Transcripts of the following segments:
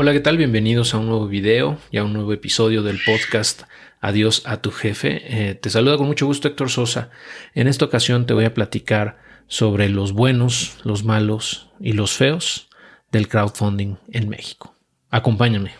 Hola, ¿qué tal? Bienvenidos a un nuevo video y a un nuevo episodio del podcast Adiós a tu jefe. Eh, te saluda con mucho gusto Héctor Sosa. En esta ocasión te voy a platicar sobre los buenos, los malos y los feos del crowdfunding en México. Acompáñame.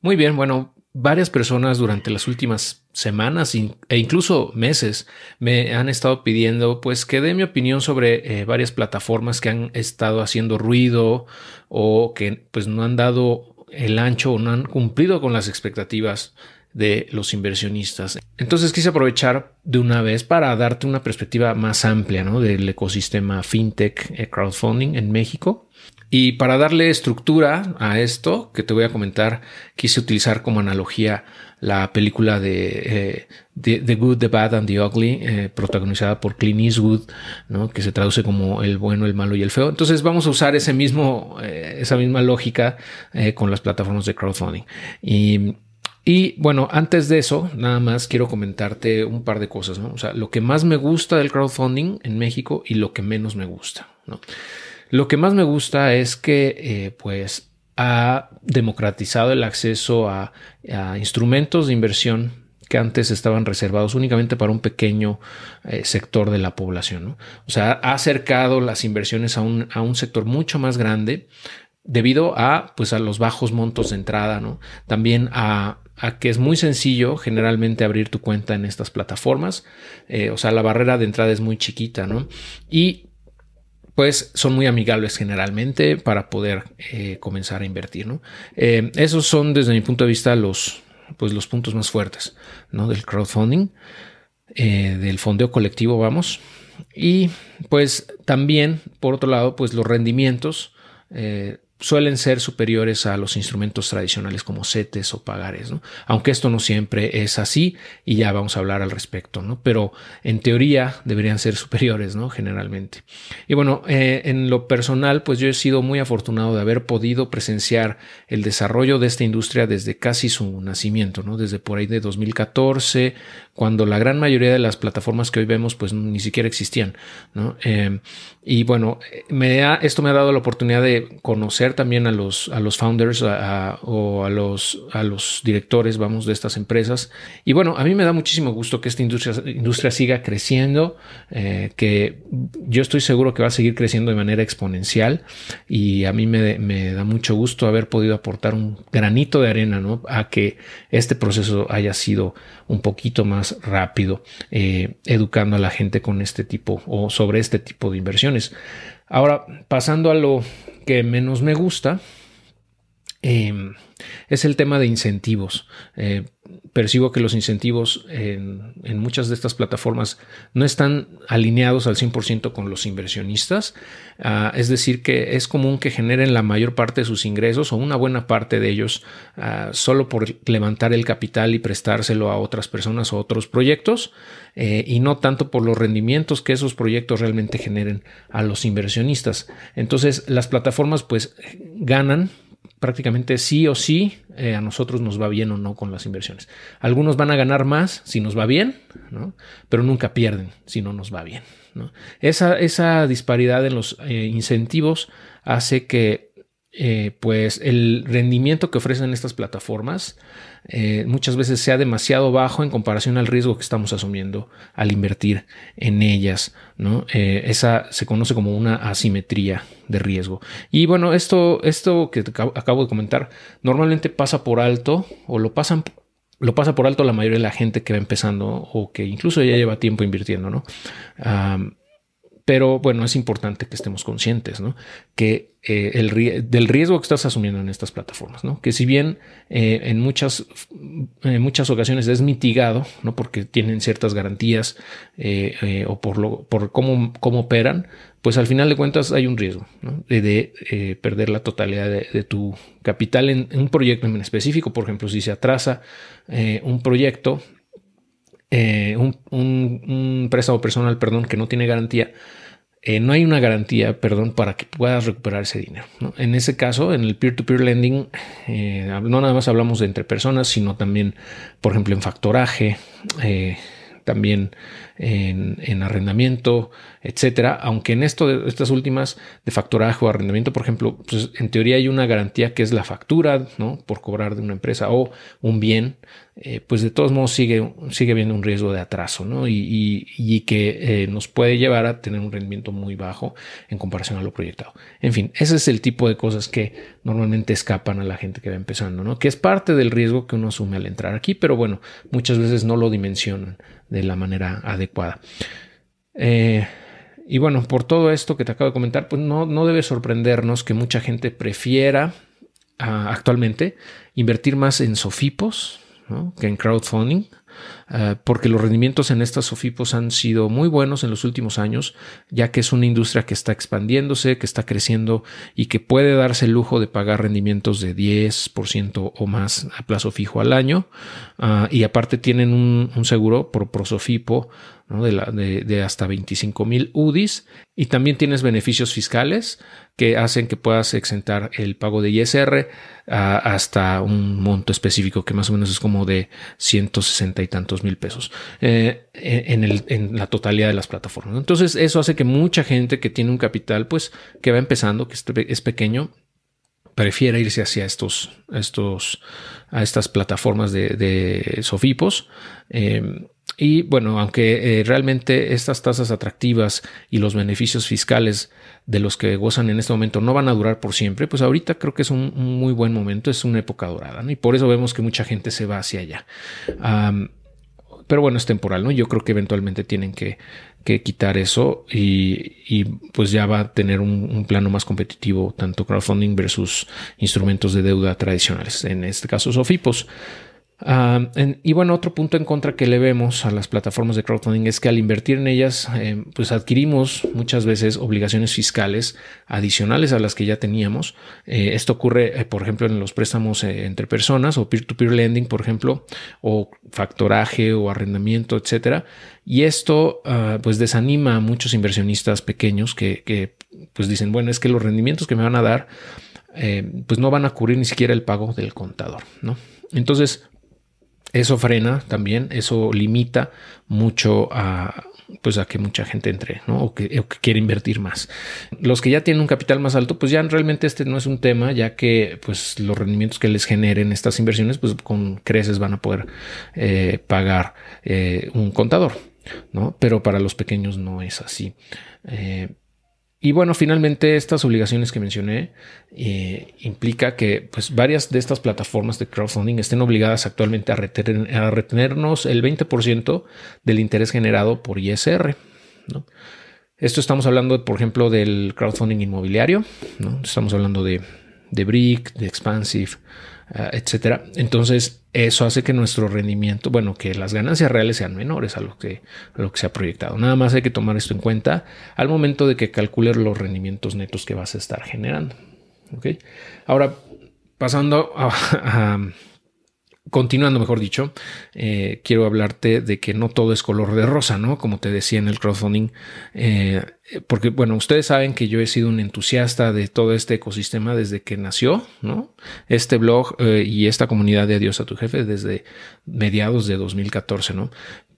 Muy bien, bueno, varias personas durante las últimas semanas e incluso meses me han estado pidiendo pues que dé mi opinión sobre eh, varias plataformas que han estado haciendo ruido o que pues no han dado el ancho o no han cumplido con las expectativas de los inversionistas. Entonces quise aprovechar de una vez para darte una perspectiva más amplia ¿no? del ecosistema fintech eh, crowdfunding en México y para darle estructura a esto que te voy a comentar, quise utilizar como analogía la película de eh, the, Good, The Bad and The Ugly, eh, protagonizada por Clint Eastwood, que se traduce como el bueno, el malo y el feo. Entonces vamos a usar eh, esa misma lógica con las plataformas de crowdfunding. Y, bueno, antes de eso, nada más quiero comentarte un par de cosas, ¿no? O sea, lo que más me gusta del crowdfunding en México y lo que menos me gusta. Lo que más me gusta es que eh, pues ha democratizado el acceso a, instrumentos de inversión que antes estaban reservados únicamente para un pequeño eh, sector de la población. O sea, ha acercado las inversiones a un, a un sector mucho más grande debido a, pues, a los bajos montos de entrada, ¿no? También a, que es muy sencillo generalmente abrir tu cuenta en estas plataformas. Eh, o sea, la barrera de entrada es muy chiquita, ¿no? Y pues son muy amigables generalmente para poder eh, comenzar a invertir. ¿no? Eh, esos son desde mi punto de vista los, pues, los puntos más fuertes ¿no? del crowdfunding, eh, del fondeo colectivo, vamos. Y pues también, por otro lado, pues los rendimientos suelen ser superiores a los instrumentos tradicionales como CETES o pagares, ¿no? Aunque esto no siempre es así y ya vamos a hablar al respecto, ¿no? Pero en teoría deberían ser superiores, ¿no? Generalmente. Y bueno, eh, en lo personal, pues yo he sido muy afortunado de haber podido presenciar el desarrollo de esta industria desde casi su nacimiento, ¿no? Desde por ahí de 2014, cuando la gran mayoría de las plataformas que hoy vemos pues ni siquiera existían, ¿no? Eh, y bueno, me esto me ha dado la oportunidad de conocer también a los, a los founders o a los, a los directores, vamos, de estas empresas. Y bueno, a mí me da muchísimo gusto que esta industria, industria siga creciendo, eh, que yo estoy seguro que va a seguir creciendo de manera exponencial y a mí me, me, da mucho gusto haber podido aportar un granito de arena ¿no? a que este proceso haya sido un poquito más rápido, eh, educando a la gente con este tipo o sobre este tipo de inversiones. Ahora, pasando a lo que menos me gusta, em, es el tema de incentivos. Eh, percibo que los incentivos en, muchas de estas plataformas no están alineados al 100% con los inversionistas. Ah, es decir, que es común que generen la mayor parte de sus ingresos o una buena parte de ellos ah, solo por levantar el capital y prestárselo a otras personas o otros proyectos eh, y no tanto por los rendimientos que esos proyectos realmente generen a los inversionistas. Entonces, las plataformas pues ganan prácticamente sí o sí eh, a nosotros nos va bien o no con las inversiones. Algunos van a ganar más si nos va bien, ¿no? pero nunca pierden si no nos va bien. Esa, esa, disparidad en los eh, incentivos hace que eh, pues el rendimiento que ofrecen estas plataformas eh, muchas veces sea demasiado bajo en comparación al riesgo que estamos asumiendo al invertir en ellas. ¿no? Eh, esa se conoce como una asimetría de riesgo. Y bueno, esto, esto que acabo de comentar normalmente pasa por alto o lo pasan lo pasa por alto la mayoría de la gente que va empezando o que incluso ya lleva tiempo invirtiendo, ¿no? Pero bueno, es importante que estemos conscientes. Que eh, el, del riesgo que estás asumiendo en estas plataformas, ¿no? Que si bien eh, en muchas, en muchas ocasiones es mitigado, ¿no? Porque tienen ciertas garantías eh, o por, lo, por cómo, cómo operan, pues al final de cuentas hay un riesgo de, perder la totalidad de, tu capital en, un proyecto en específico. Por ejemplo, si se atrasa un proyecto, un, un, un, préstamo personal, perdón, que no tiene garantía, eh, no hay una garantía, perdón, para que puedas recuperar ese dinero. En ese caso, en el peer-to-peer lending, eh, no nada más hablamos de entre personas, sino también, por ejemplo, en factoraje, eh, también en, arrendamiento, etcétera. Aunque en esto de estas últimas de factoraje o arrendamiento, por ejemplo, pues en teoría hay una garantía que es la factura, ¿no? Por cobrar de una empresa o un bien, eh, pues de todos modos sigue, sigue habiendo un riesgo de atraso, ¿no? Y, y, que eh, nos puede llevar a tener un rendimiento muy bajo en comparación a lo proyectado. En fin, ese es el tipo de cosas que normalmente escapan a la gente que va empezando, ¿no? Que es parte del riesgo que uno asume al entrar aquí, pero bueno, muchas veces no lo dimensionan de la manera adecuada. Eh, y bueno, por todo esto que te acabo de comentar, pues no, no debe sorprendernos que mucha gente prefiera ah, actualmente invertir más en sofipos que en crowdfunding. Eh, porque los rendimientos en estas SOFIPOS han sido muy buenos en los últimos años, ya que es una industria que está expandiéndose, que está creciendo y que puede darse el lujo de pagar rendimientos de 10% o más a plazo fijo al año. Ah, y aparte tienen un, un seguro por prosofipo de, hasta 25 mil UDIs y también tienes beneficios fiscales que hacen que puedas exentar el pago de ISR hasta un monto específico que más o menos es como de 160 y tantos mil pesos eh, en, el, en, la totalidad de las plataformas. Entonces eso hace que mucha gente que tiene un capital pues que va empezando, que es pequeño, prefiera irse hacia estos, estos, a estas plataformas de, de Sofipos. Eh, y bueno, aunque eh, realmente estas tasas atractivas y los beneficios fiscales de los que gozan en este momento no van a durar por siempre, pues ahorita creo que es un, muy buen momento, es una época dorada, ¿no? Y por eso vemos que mucha gente se va hacia allá. pero bueno, es temporal, ¿no? Yo creo que eventualmente tienen que, quitar eso y, pues ya va a tener un, un, plano más competitivo, tanto crowdfunding versus instrumentos de deuda tradicionales, en este caso SOFIPOS. Y bueno, otro punto en contra que le vemos a las plataformas de crowdfunding es que al invertir en ellas, eh, pues adquirimos muchas veces obligaciones fiscales adicionales a las que ya teníamos. Eh, esto ocurre, eh, por ejemplo, en los préstamos entre personas o peer-to-peer lending, por ejemplo, o factoraje o arrendamiento, etcétera. Y esto, ah, pues desanima a muchos inversionistas pequeños que, que, pues dicen, bueno, es que los rendimientos que me van a dar, pues no van a cubrir ni siquiera el pago del contador, ¿no? Entonces, eso frena también, eso limita mucho a, pues a que mucha gente entre, ¿no? O que, quiere invertir más. Los que ya tienen un capital más alto, pues ya realmente este no es un tema, ya que pues los rendimientos que les generen estas inversiones, pues con creces van a poder eh, pagar eh, un contador, ¿no? Pero para los pequeños no es así. Eh, y bueno, finalmente estas obligaciones que mencioné eh, implica que pues, varias de estas plataformas de crowdfunding estén obligadas actualmente a, retenernos el 20% del interés generado por ISR. Esto estamos hablando, por ejemplo, del crowdfunding inmobiliario. Estamos hablando de, de Brick, de Expansive, etcétera. Entonces, eso hace que nuestro rendimiento, bueno, que las ganancias reales sean menores a lo que, lo que se ha proyectado. Nada más hay que tomar esto en cuenta al momento de que calcules los rendimientos netos que vas a estar generando. Ahora, pasando a Continuando, mejor dicho, eh, quiero hablarte de que no todo es color de rosa, ¿no? Como te decía en el crowdfunding, eh, porque, bueno, ustedes saben que yo he sido un entusiasta de todo este ecosistema desde que nació, ¿no? Este blog eh, y esta comunidad de Adiós a tu jefe desde mediados de 2014, ¿no?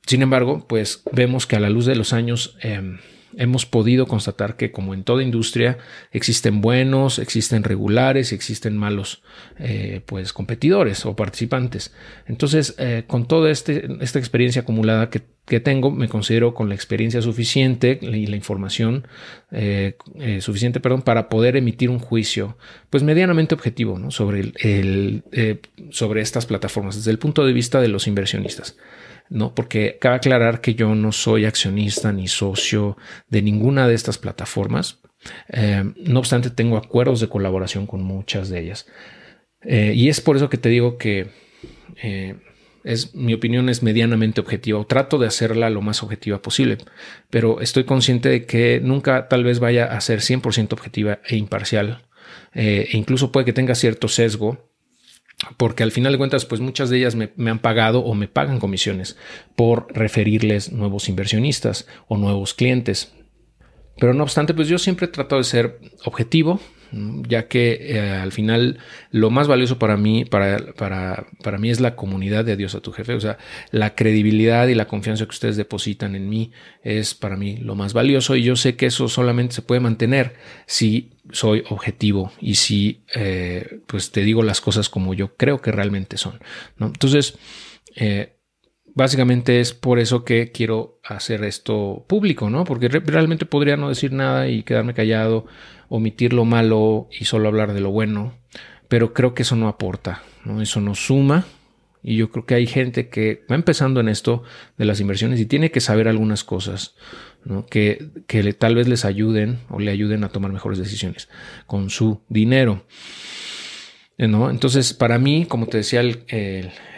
Sin embargo, pues vemos que a la luz de los años, em, hemos podido constatar que como en toda industria existen buenos, existen regulares existen malos eh, pues competidores o participantes. Entonces, eh, con toda este, esta experiencia acumulada que, tengo, me considero con la experiencia suficiente y la información eh, suficiente, perdón, para poder emitir un juicio pues medianamente objetivo sobre estas plataformas desde el punto de vista de los inversionistas. ¿No? Porque cabe aclarar que yo no soy accionista ni socio de ninguna de estas plataformas. Eh, no obstante, tengo acuerdos de colaboración con muchas de ellas. Eh, y es por eso que te digo que eh, es, mi opinión es medianamente objetiva o trato de hacerla lo más objetiva posible, pero estoy consciente de que nunca tal vez vaya a ser 100% objetiva e imparcial. e incluso puede que tenga cierto sesgo porque al final de cuentas, pues muchas de ellas me, han pagado o me pagan comisiones por referirles nuevos inversionistas o nuevos clientes. Pero no obstante, pues yo siempre he de ser objetivo, ya que eh, al final lo más valioso para mí, para, para, para mí es la comunidad de Adiós a tu jefe, o sea, la credibilidad y la confianza que ustedes depositan en mí es para mí lo más valioso y yo sé que eso solamente se puede mantener si soy objetivo y si eh, pues te digo las cosas como yo creo que realmente son. ¿no? Entonces, eh, básicamente es por eso que quiero hacer esto público, ¿no? Porque realmente podría no decir nada y quedarme callado, omitir lo malo y solo hablar de lo bueno, pero creo que eso no aporta, ¿no? Eso no suma. Y yo creo que hay gente que va empezando en esto de las inversiones y tiene que saber algunas cosas, ¿no? que, que tal vez les ayuden o le ayuden a tomar mejores decisiones con su dinero. ¿no? Entonces, para mí, como te decía, el,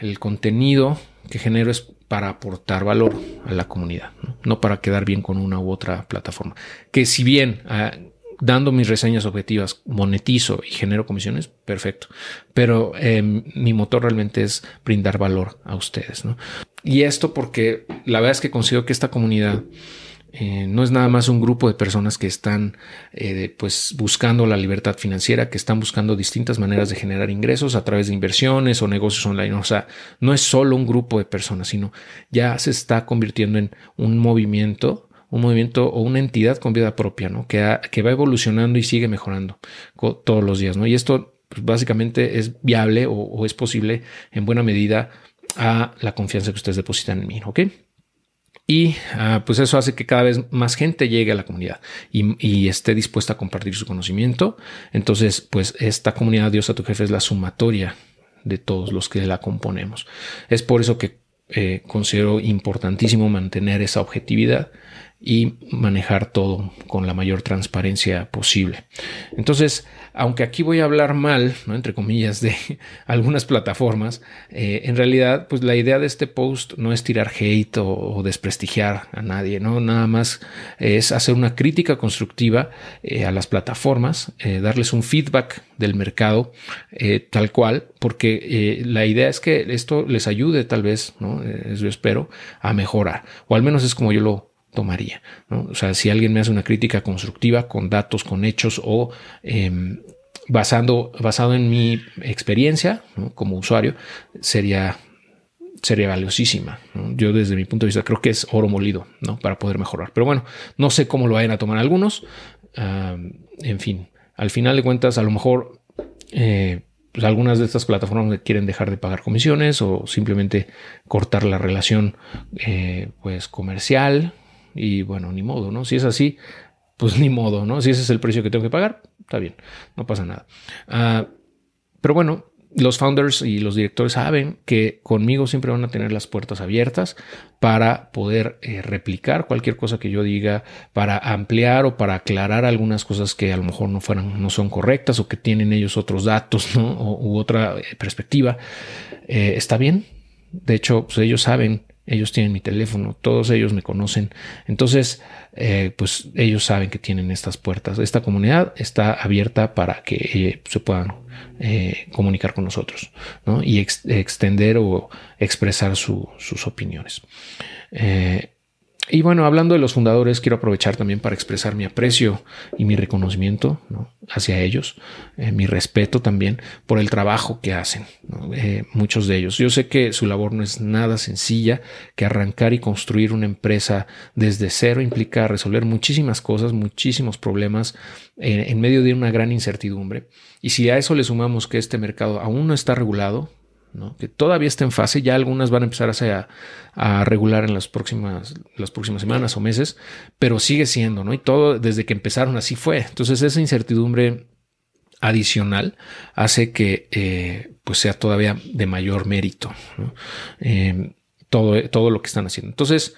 el contenido que genero es para aportar valor a la comunidad, no, para quedar bien con una u otra plataforma. Que si bien ah, dando mis reseñas objetivas monetizo y genero comisiones, perfecto. Pero em, mi motor realmente es brindar valor a ustedes. Y esto porque la verdad es que considero que esta comunidad eh, no es nada más un grupo de personas que están eh, pues buscando la libertad financiera, que están buscando distintas maneras de generar ingresos a través de inversiones o negocios online. O sea, no es solo un grupo de personas, sino ya se está convirtiendo en un movimiento un movimiento o una entidad con vida propia, ¿no? Que, va evolucionando y sigue mejorando todos los días, ¿no? Y esto pues, básicamente es viable o, o, es posible en buena medida a la confianza que ustedes depositan en mí, ¿ok? Y ah, pues eso hace que cada vez más gente llegue a la comunidad y, esté dispuesta a compartir su conocimiento. Entonces, pues esta comunidad Dios a tu jefe es la sumatoria de todos los que la componemos. Es por eso que eh, considero importantísimo mantener esa objetividad y manejar todo con la mayor transparencia posible. Entonces, aunque aquí voy a hablar mal, ¿no? entre comillas, de algunas plataformas, eh, en realidad, pues la idea de este post no es tirar hate o, desprestigiar a nadie, ¿no? Nada más es hacer una crítica constructiva eh, a las plataformas, eh, darles un feedback del mercado tal cual, porque la idea es que esto les ayude tal vez, ¿no? espero, a mejorar, o al menos es como yo lo tomaría. O sea, si alguien me hace una crítica constructiva con datos, con hechos o em, basando, basado en mi experiencia como usuario, sería, sería valiosísima. Yo desde mi punto de vista creo que es oro molido ¿no? para poder mejorar. Pero bueno, no sé cómo lo vayan a tomar algunos. en fin, al final de cuentas, a lo mejor... Eh, pues algunas de estas plataformas quieren dejar de pagar comisiones o simplemente cortar la relación eh, pues comercial y bueno, ni modo, ¿no? Si es así, pues ni modo, ¿no? Si ese es el precio que tengo que pagar, está bien, no pasa nada. Ah, pero bueno, los founders y los directores saben que conmigo siempre van a tener las puertas abiertas para poder eh, replicar cualquier cosa que yo diga, para ampliar o para aclarar algunas cosas que a lo mejor no fueran, no son correctas o que tienen ellos otros datos, ¿no? u otra eh, perspectiva. Eh, está bien. De hecho, pues ellos saben ellos tienen mi teléfono, todos ellos me conocen. Entonces, eh, pues ellos saben que tienen estas puertas. Esta comunidad está abierta para que eh, se puedan eh, comunicar con nosotros y extender o expresar sus opiniones. Y bueno, hablando de los fundadores, quiero aprovechar también para expresar mi aprecio y mi reconocimiento hacia ellos, eh, mi respeto también por el trabajo que hacen, eh, muchos de ellos. Yo sé que su labor no es nada sencilla, que arrancar y construir una empresa desde cero implica resolver muchísimas cosas, muchísimos problemas eh, en medio de una gran incertidumbre. Y si a eso le sumamos que este mercado aún no está regulado, que todavía está en fase, ya algunas van a empezar a, regular en las próximas, las próximas semanas o meses, pero sigue siendo, ¿no? Y todo desde que empezaron así fue. Entonces esa incertidumbre adicional hace que eh, pues sea todavía de mayor mérito eh, todo, todo lo que están haciendo. Entonces,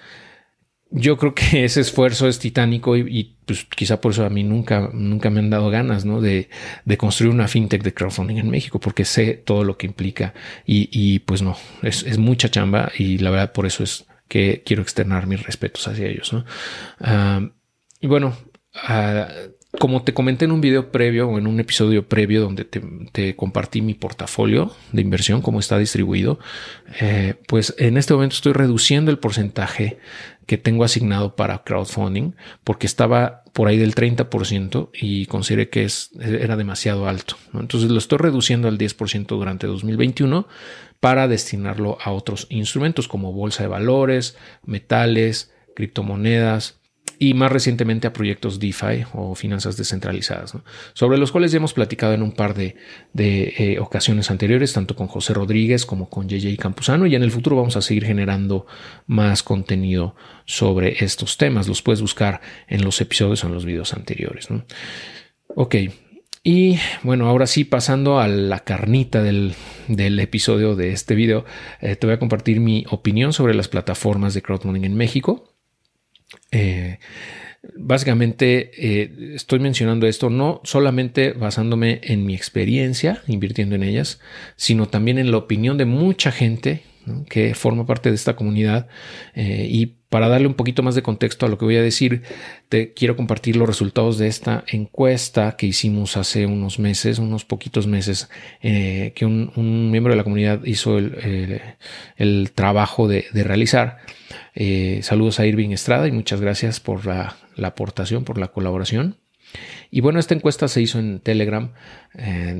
yo creo que ese esfuerzo es titánico y, pues quizá por eso a mí nunca, nunca me han dado ganas ¿no? de, de, construir una fintech de crowdfunding en México porque sé todo lo que implica y, y pues no, es, es, mucha chamba y la verdad por eso es que quiero externar mis respetos hacia ellos. ¿no? Uh, y bueno, uh, como te comenté en un video previo o en un episodio previo donde te, compartí mi portafolio de inversión, cómo está distribuido, eh, pues en este momento estoy reduciendo el porcentaje que tengo asignado para crowdfunding porque estaba por ahí del 30% y consideré que es, era demasiado alto. Entonces lo estoy reduciendo al 10% durante 2021 para destinarlo a otros instrumentos como bolsa de valores, metales, criptomonedas, y más recientemente a proyectos DeFi o finanzas descentralizadas, sobre los cuales ya hemos platicado en un par de, eh, ocasiones anteriores, tanto con José Rodríguez como con JJ Campuzano, y en el futuro vamos a seguir generando más contenido sobre estos temas. Los puedes buscar en los episodios o en los videos anteriores. Ok, y bueno, ahora sí, pasando a la carnita del, episodio de este video, eh, te voy a compartir mi opinión sobre las plataformas de crowdfunding en México. Eh, básicamente eh, estoy mencionando esto no solamente basándome en mi experiencia invirtiendo en ellas, sino también en la opinión de mucha gente que forma parte de esta comunidad. Eh, y para darle un poquito más de contexto a lo que voy a decir, te quiero compartir los resultados de esta encuesta que hicimos hace unos meses, unos poquitos meses, que un, miembro de la comunidad hizo el, trabajo de realizar. Eh, saludos a Irving Estrada y muchas gracias por la, aportación, por la colaboración. Y bueno, esta encuesta se hizo en Telegram,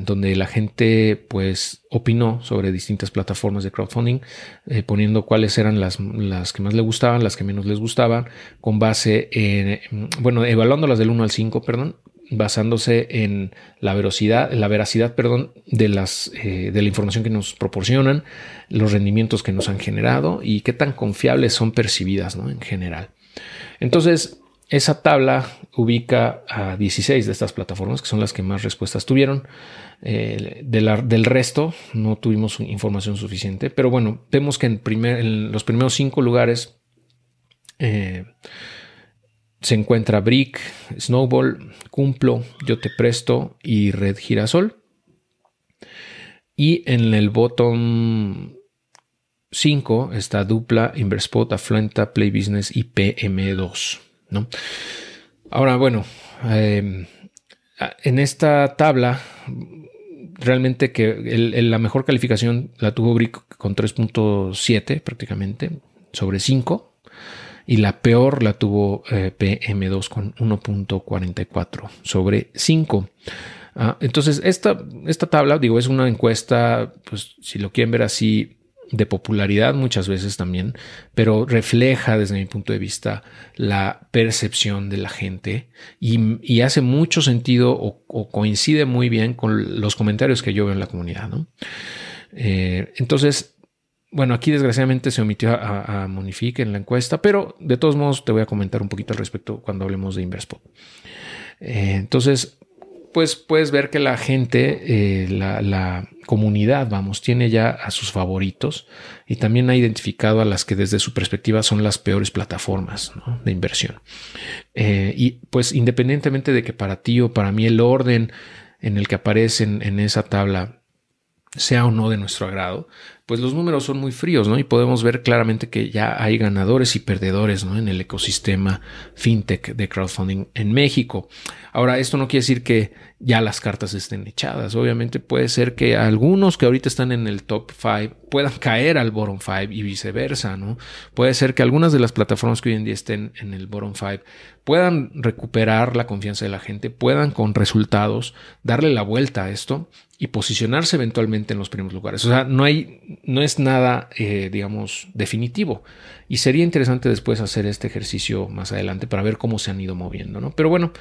donde la gente pues opinó sobre distintas plataformas de crowdfunding, eh, poniendo cuáles eran las, las, que más le gustaban, las que menos les gustaban, con base en, bueno, evaluándolas del 1 al 5, perdón, basándose en la velocidad, la veracidad, perdón, de las eh, de la información que nos proporcionan, los rendimientos que nos han generado y qué tan confiables son percibidas, ¿no? En general. Entonces, esa tabla ubica a 16 de estas plataformas, que son las que más respuestas tuvieron. Eh, del resto no tuvimos información suficiente, pero bueno, vemos que en, los primeros cinco lugares eh, se encuentra Brick, Snowball, Cumplo, Yo Te Presto y Red Girasol. Y en el bottom 5 está Dupla, Inverspot, Afluenta, Play Business y PM2. ¿No? Ahora, bueno, em, en esta tabla, realmente que la mejor calificación la tuvo Brick con 3.7 prácticamente sobre 5 y la peor la tuvo eh, PM2 con 1.44 sobre 5. Ah, entonces, esta, esta tabla, digo, es una encuesta, pues si lo quieren ver así, de popularidad muchas veces también, pero refleja desde mi punto de vista la percepción de la gente y, hace mucho sentido o, coincide muy bien con los comentarios que yo veo en la comunidad. ¿no? Eh, entonces, bueno, aquí desgraciadamente se omitió a, a, Monifique en la encuesta, pero de todos modos te voy a comentar un poquito al respecto cuando hablemos de Inverspot. Eh, entonces, pues puedes ver que la gente, eh, la, comunidad, vamos, tiene ya a sus favoritos y también ha identificado a las que desde su perspectiva son las peores plataformas de inversión. Eh, y pues independientemente de que para ti o para mí el orden en el que aparecen en esa tabla sea o no de nuestro agrado, pues los números son muy fríos, ¿no? Y podemos ver claramente que ya hay ganadores y perdedores, ¿no? En el ecosistema fintech de crowdfunding en México. Ahora, esto no quiere decir que ya las cartas estén echadas. Obviamente puede ser que algunos que ahorita están en el top 5 puedan caer al bottom 5 y viceversa, ¿no? Puede ser que algunas de las plataformas que hoy en día estén en el bottom 5 puedan recuperar la confianza de la gente, puedan con resultados darle la vuelta a esto y posicionarse eventualmente en los primeros lugares. O sea, no hay, no es nada, eh, digamos, definitivo. Y sería interesante después hacer este ejercicio más adelante para ver cómo se han ido moviendo, ¿no? Pero bueno,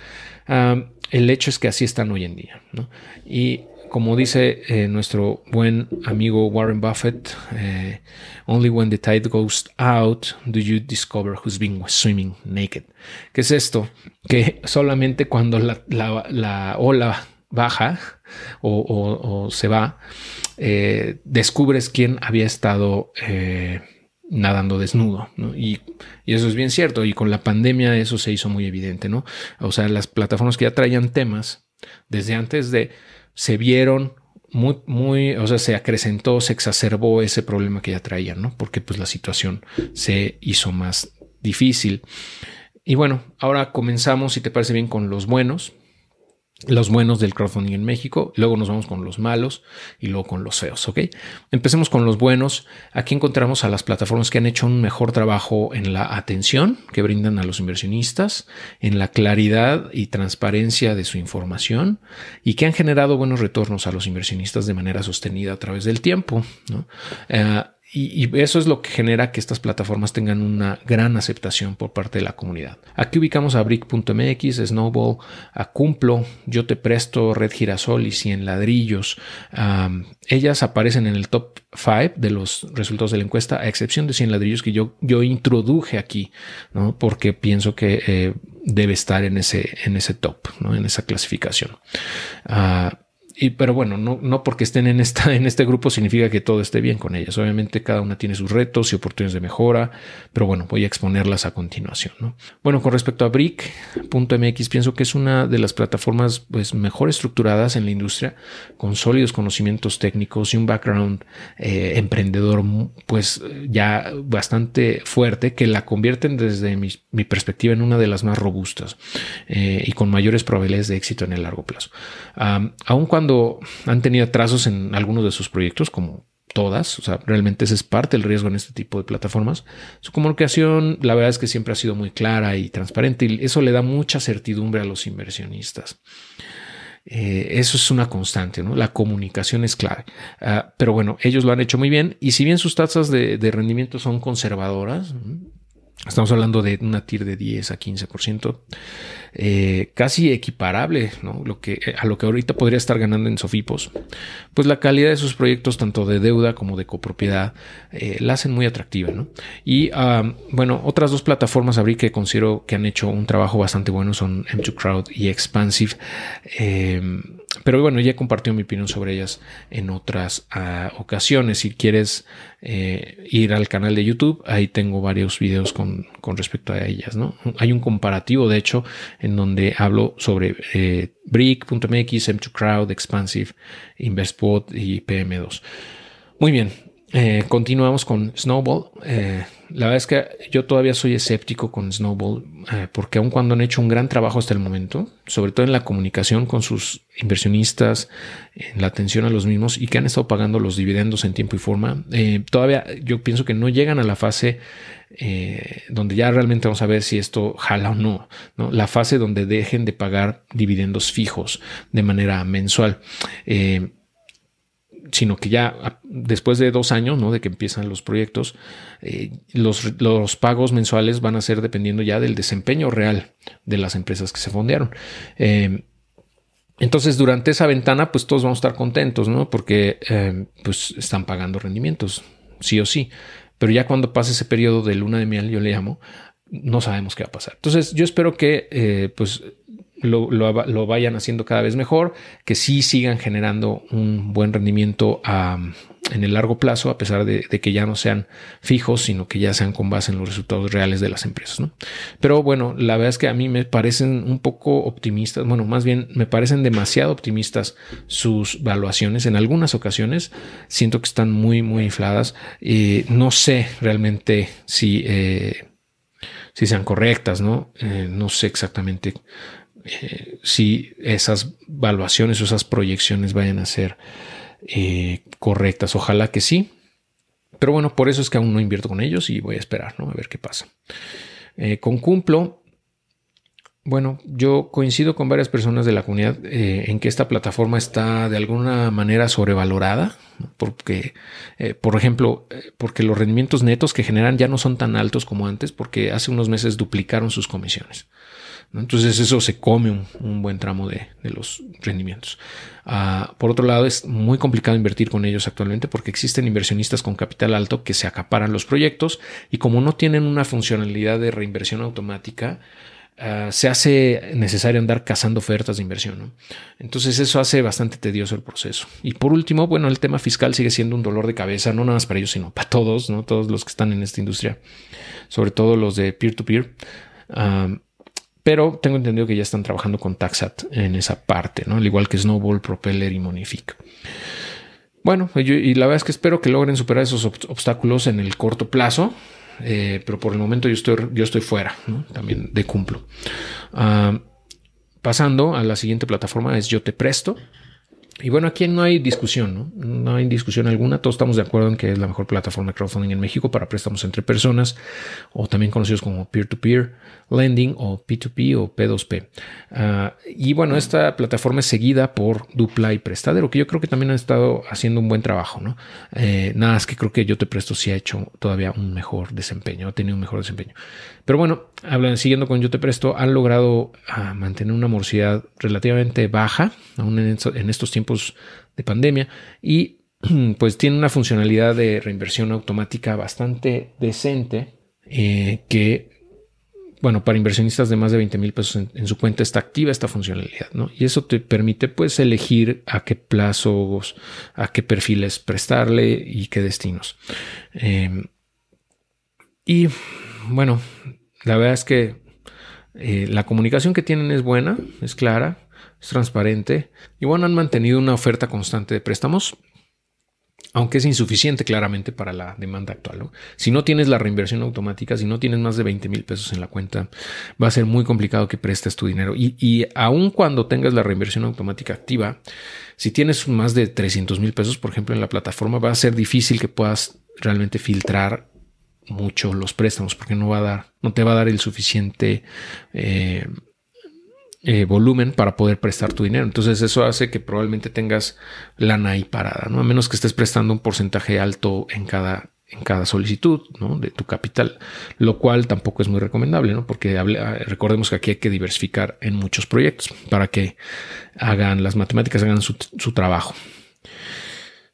el hecho es que así están hoy en día, ¿no? Y como dice eh, nuestro buen amigo Warren Buffett, eh, only when the tide goes out do you discover who's been swimming naked. ¿Qué es esto? Que solamente cuando la, la ola baja o, se va, eh, descubres quién había estado eh, nadando desnudo. Y, eso es bien cierto. Y con la pandemia eso se hizo muy evidente. ¿no? O sea, las plataformas que ya traían temas desde antes de se vieron muy, muy, o sea, se acrecentó, se exacerbó ese problema que ya traían, ¿no? Porque pues la situación se hizo más difícil. Y bueno, ahora comenzamos, si te parece bien, con los buenos. Los buenos del crowdfunding en México, luego nos vamos con los malos y luego con los feos, ¿ok? Empecemos con los buenos. Aquí encontramos a las plataformas que han hecho un mejor trabajo en la atención que brindan a los inversionistas, en la claridad y transparencia de su información y que han generado buenos retornos a los inversionistas de manera sostenida a través del tiempo, ¿no? Eh, y, eso es lo que genera que estas plataformas tengan una gran aceptación por parte de la comunidad. Aquí ubicamos a Brick.mx, Snowball, a Cumplo, Yo Te Presto, Red Girasol y 100 Ladrillos. ellas aparecen en el top 5 de los resultados de la encuesta, a excepción de 100 Ladrillos que yo, yo introduje aquí, ¿no? porque pienso que eh, debe estar en ese, en ese top, ¿no? en esa clasificación. Ah, pero bueno, no, no porque estén en, esta, en este grupo significa que todo esté bien con ellas. Obviamente cada una tiene sus retos y oportunidades de mejora, pero bueno, voy a exponerlas a continuación. ¿no? Bueno, con respecto a Brick.mx, pienso que es una de las plataformas pues, mejor estructuradas en la industria, con sólidos conocimientos técnicos y un background eh, emprendedor pues ya bastante fuerte que la convierten desde mi, mi perspectiva en una de las más robustas eh, y con mayores probabilidades de éxito en el largo plazo. aun cuando cuando han tenido atrasos en algunos de sus proyectos, como todas, o sea, realmente ese es parte del riesgo en este tipo de plataformas. Su comunicación, la verdad es que siempre ha sido muy clara y transparente y eso le da mucha certidumbre a los inversionistas. Eh, eso es una constante, ¿no? La comunicación es clave. Ah, pero bueno, ellos lo han hecho muy bien y si bien sus tasas de, de rendimiento son conservadoras, Estamos hablando de una TIR de 10 a 15%, eh, casi equiparable ¿no? lo que, eh, a lo que ahorita podría estar ganando en Sofipos. Pues la calidad de sus proyectos, tanto de deuda como de copropiedad, eh, la hacen muy atractiva. ¿no? Y bueno, otras dos plataformas abrí que considero que han hecho un trabajo bastante bueno son M2 Crowd y Expansive. Pero bueno, ya he compartido mi opinión sobre ellas en otras ah, ocasiones. Si quieres ir al canal de YouTube, ahí tengo varios videos con con, respecto a ellas. ¿no? Hay un comparativo, de hecho, en donde hablo sobre eh, Brick.mx, M2Crowd, Expansive, Investbot y PM2. Muy bien, eh, continuamos con Snowball. Eh, la verdad es que yo todavía soy escéptico con Snowball eh, porque aun cuando han hecho un gran trabajo hasta el momento, sobre todo en la comunicación con sus inversionistas, en la atención a los mismos y que han estado pagando los dividendos en tiempo y forma, todavía yo pienso que no llegan a la fase donde ya realmente vamos a ver si esto jala o no, la fase donde dejen de pagar dividendos fijos de manera mensual sino que ya después de dos años, ¿no? De que empiezan los proyectos, eh, los, los, pagos mensuales van a ser dependiendo ya del desempeño real de las empresas que se fondearon. Eh, entonces, durante esa ventana, pues todos vamos a estar contentos, ¿no? Porque eh, pues están pagando rendimientos, sí o sí. Pero ya cuando pase ese periodo de luna de miel, yo le llamo, no sabemos qué va a pasar. Entonces, yo espero que pues lo, vayan haciendo cada vez mejor, que sí sigan generando un buen rendimiento en el largo plazo, a pesar de, que ya no sean fijos, sino que ya sean con base en los resultados reales de las empresas. Pero bueno, la verdad es que a mí me parecen un poco optimistas, bueno, más bien me parecen demasiado optimistas sus valuaciones. En algunas ocasiones siento que están muy, muy infladas. y no sé realmente si... Eh, si sean correctas, ¿no? Eh, no sé exactamente eh, si esas valuaciones o esas proyecciones vayan a ser eh, correctas. Ojalá que sí. Pero bueno, por eso es que aún no invierto con ellos y voy a esperar, ¿no? A ver qué pasa. Eh, con Cumplo, bueno, yo coincido con varias personas de la comunidad en que esta plataforma está de alguna manera sobrevalorada, porque, por ejemplo, porque los rendimientos netos que generan ya no son tan altos como antes, porque hace unos meses duplicaron sus comisiones. Entonces eso se come un, buen tramo de, los rendimientos. Ah, por otro lado, es muy complicado invertir con ellos actualmente porque existen inversionistas con capital alto que se acaparan los proyectos y como no tienen una funcionalidad de reinversión automática, ah, se hace necesario andar cazando ofertas de inversión. Entonces eso hace bastante tedioso el proceso. Y por último, bueno, el tema fiscal sigue siendo un dolor de cabeza, no nada más para ellos, sino para todos, ¿no? todos los que están en esta industria, sobre todo los de peer-to-peer. Ah, pero tengo entendido que ya están trabajando con Taxat en esa parte, ¿no? Al igual que Snowball, Propeller y Monific. Bueno, y la verdad es que espero que logren superar esos obstáculos en el corto plazo, eh, pero por el momento yo estoy, yo estoy fuera, ¿no? También de cumplo. Ah, pasando a la siguiente plataforma es Yo Te Presto. Y bueno, aquí no hay discusión, ¿no? No hay discusión alguna. Todos estamos de acuerdo en que es la mejor plataforma de crowdfunding en México para préstamos entre personas o también conocidos como peer-to-peer lending o P2P o P2P. Ah, y bueno, esta plataforma es seguida por Dupla y Prestadero, que yo creo que también han estado haciendo un buen trabajo, ¿no? Eh, nada, es que creo que yo te presto si ha hecho todavía un mejor desempeño, ha tenido un mejor desempeño. Pero bueno, hablan, siguiendo con yo te presto, han logrado ah, mantener una morosidad relativamente baja, aún en estos tiempos de pandemia y pues tiene una funcionalidad de reinversión automática bastante decente eh, que bueno, para inversionistas de más de 20 mil pesos en, su cuenta está activa esta funcionalidad, ¿no? Y eso te permite pues elegir a qué plazos, a qué perfiles prestarle y qué destinos. Em, y bueno, la verdad es que eh, la comunicación que tienen es buena, es clara, es transparente y bueno, han mantenido una oferta constante de préstamos, aunque es insuficiente claramente para la demanda actual. Si no tienes la reinversión automática, si no tienes más de 20 mil pesos en la cuenta, va a ser muy complicado que prestes tu dinero. Y, y aun cuando tengas la reinversión automática activa, si tienes más de 300 mil pesos, por ejemplo, en la plataforma, va a ser difícil que puedas realmente filtrar mucho los préstamos porque no va a dar, no te va a dar el suficiente eh, eh, volumen para poder prestar tu dinero. Entonces eso hace que probablemente tengas lana ahí parada, ¿no? A menos que estés prestando un porcentaje alto en cada, en cada solicitud ¿no? de tu capital, lo cual tampoco es muy recomendable, ¿no? Porque ah, recordemos que aquí hay que diversificar en muchos proyectos para que hagan las matemáticas, hagan su, trabajo.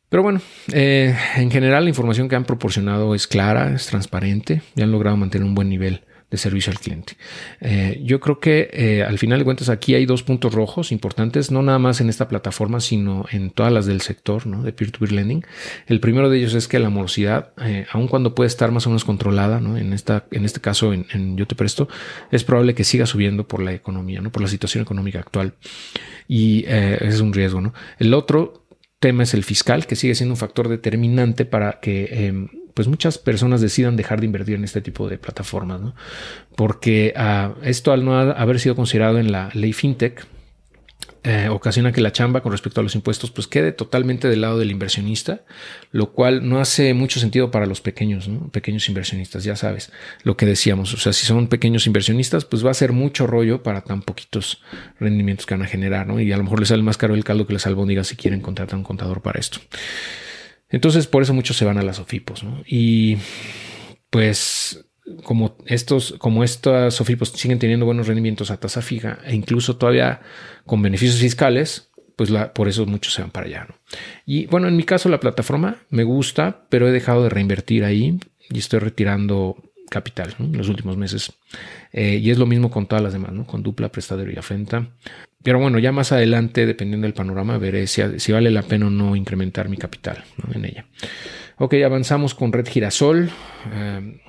Pero bueno, eh, en general la información que han proporcionado es clara, es transparente y han logrado mantener un buen nivel de servicio al cliente. Eh, yo creo que eh, al final de cuentas aquí hay dos puntos rojos importantes, no nada más en esta plataforma, sino en todas las del sector ¿no? de peer-to-peer lending. El primero de ellos es que la morosidad, eh, aun cuando puede estar más o menos controlada, ¿no? en, esta, en este caso en, Yo Te Presto, es probable que siga subiendo por la economía, ¿no? por la situación económica actual. Y es un riesgo. ¿no? El otro tema es el fiscal, que sigue siendo un factor determinante para que em, pues muchas personas decidan dejar de invertir en este tipo de plataformas, ¿no? Porque ah, esto al no haber sido considerado en la ley fintech, eh, ocasiona que la chamba con respecto a los impuestos pues quede totalmente del lado del inversionista, lo cual no hace mucho sentido para los pequeños, ¿no? pequeños inversionistas, ya sabes lo que decíamos, o sea, si son pequeños inversionistas pues va a ser mucho rollo para tan poquitos rendimientos que van a generar, ¿no? Y a lo mejor les sale más caro el caldo que les albóndigas si quieren contratar un contador para esto. Entonces, por eso muchos se van a las OFIPOS, ¿no? Y pues como estos, como estas SOFIPOS siguen teniendo buenos rendimientos a tasa fija e incluso todavía con beneficios fiscales, pues por eso muchos se van para allá. ¿no? Y bueno, en mi caso la plataforma me gusta, pero he dejado de reinvertir ahí y estoy retirando capital en los últimos meses. Eh, y es lo mismo con todas las demás, ¿no? con dupla, prestadero y afrenta. Pero bueno, ya más adelante, dependiendo del panorama, veré si, vale la pena o no incrementar mi capital en ella. Ok, avanzamos con Red Girasol. Em,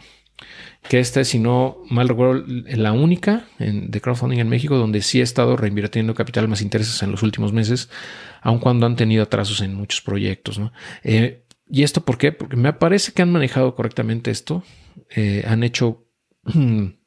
que esta es, si no mal recuerdo, la única de crowdfunding en México donde sí he estado reinvirtiendo capital más intereses en los últimos meses, aun cuando han tenido atrasos en muchos proyectos. Eh, ¿Y esto por qué? Porque me parece que han manejado correctamente esto. Eh, han hecho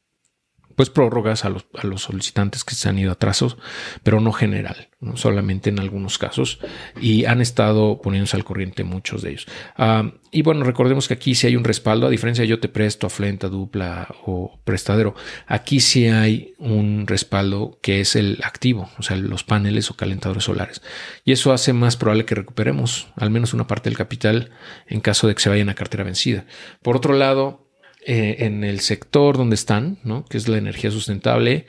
pues prórrogas a los, solicitantes que se han ido atrasos, pero no general, solamente en algunos casos, y han estado poniéndose al corriente muchos de ellos. Ah, y bueno, recordemos que aquí sí hay un respaldo, a diferencia de yo te presto, aflenta, dupla o prestadero, aquí sí hay un respaldo que es el activo, o sea, los paneles o calentadores solares. Y eso hace más probable que recuperemos al menos una parte del capital en caso de que se vayan a cartera vencida. Por otro lado, eh, en el sector donde están, ¿no? que es la energía sustentable,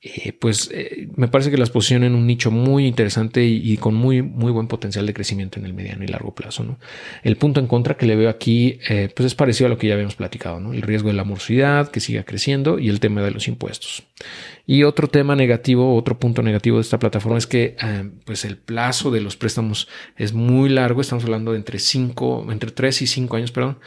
eh, pues eh, me parece que las posicionan en un nicho muy interesante y, con muy, muy buen potencial de crecimiento en el mediano y largo plazo. El punto en contra que le veo aquí pues es parecido a lo que ya habíamos platicado, ¿no? el riesgo de la morosidad que siga creciendo y el tema de los impuestos. Y otro tema negativo, otro punto negativo de esta plataforma es que pues el plazo de los préstamos es muy largo, estamos hablando de entre 5, entre 3 y 5 años, perdón.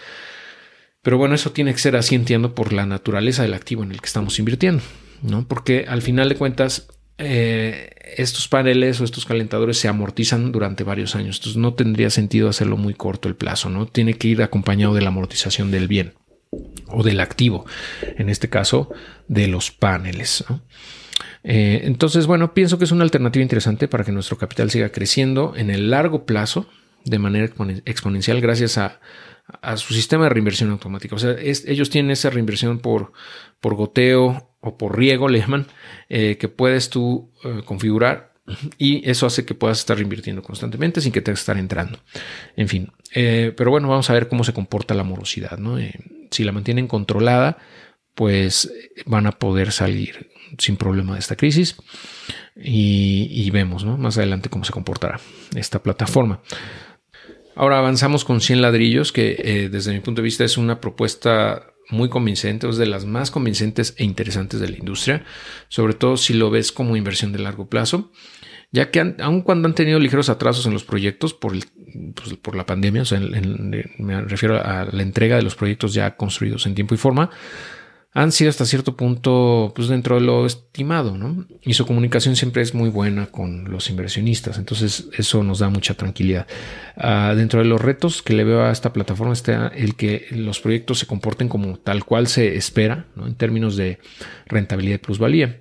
Pero bueno, eso tiene que ser así, entiendo, por la naturaleza del activo en el que estamos invirtiendo, ¿no? Porque al final de cuentas, eh, estos paneles o estos calentadores se amortizan durante varios años. Entonces no tendría sentido hacerlo muy corto el plazo, ¿no? Tiene que ir acompañado de la amortización del bien o del activo, en este caso de los paneles. Eh, entonces, bueno, pienso que es una alternativa interesante para que nuestro capital siga creciendo en el largo plazo de manera exponencial gracias a, su sistema de reinversión automática. O sea, ellos tienen esa reinversión por, por goteo o por riego, le llaman, eh, que puedes tú eh, configurar y eso hace que puedas estar reinvirtiendo constantemente sin que que estar entrando. En fin, pero bueno, vamos a ver cómo se comporta la morosidad. ¿no? si la mantienen controlada, pues van a poder salir sin problema de esta crisis y, vemos más adelante cómo se comportará esta plataforma. Ahora avanzamos con 100 ladrillos, que eh, desde mi punto de vista es una propuesta muy convincente, es de las más convincentes e interesantes de la industria, sobre todo si lo ves como inversión de largo plazo, ya que aun cuando han tenido ligeros atrasos en los proyectos por, pues, por la pandemia, o sea, me refiero a la entrega de los proyectos ya construidos en tiempo y forma, han sido hasta cierto punto pues dentro de lo estimado, ¿no? Y su comunicación siempre es muy buena con los inversionistas, entonces eso nos da mucha tranquilidad. Ah, dentro de los retos que le veo a esta plataforma está el que los proyectos se comporten como tal cual se espera, ¿no? En términos de rentabilidad y plusvalía.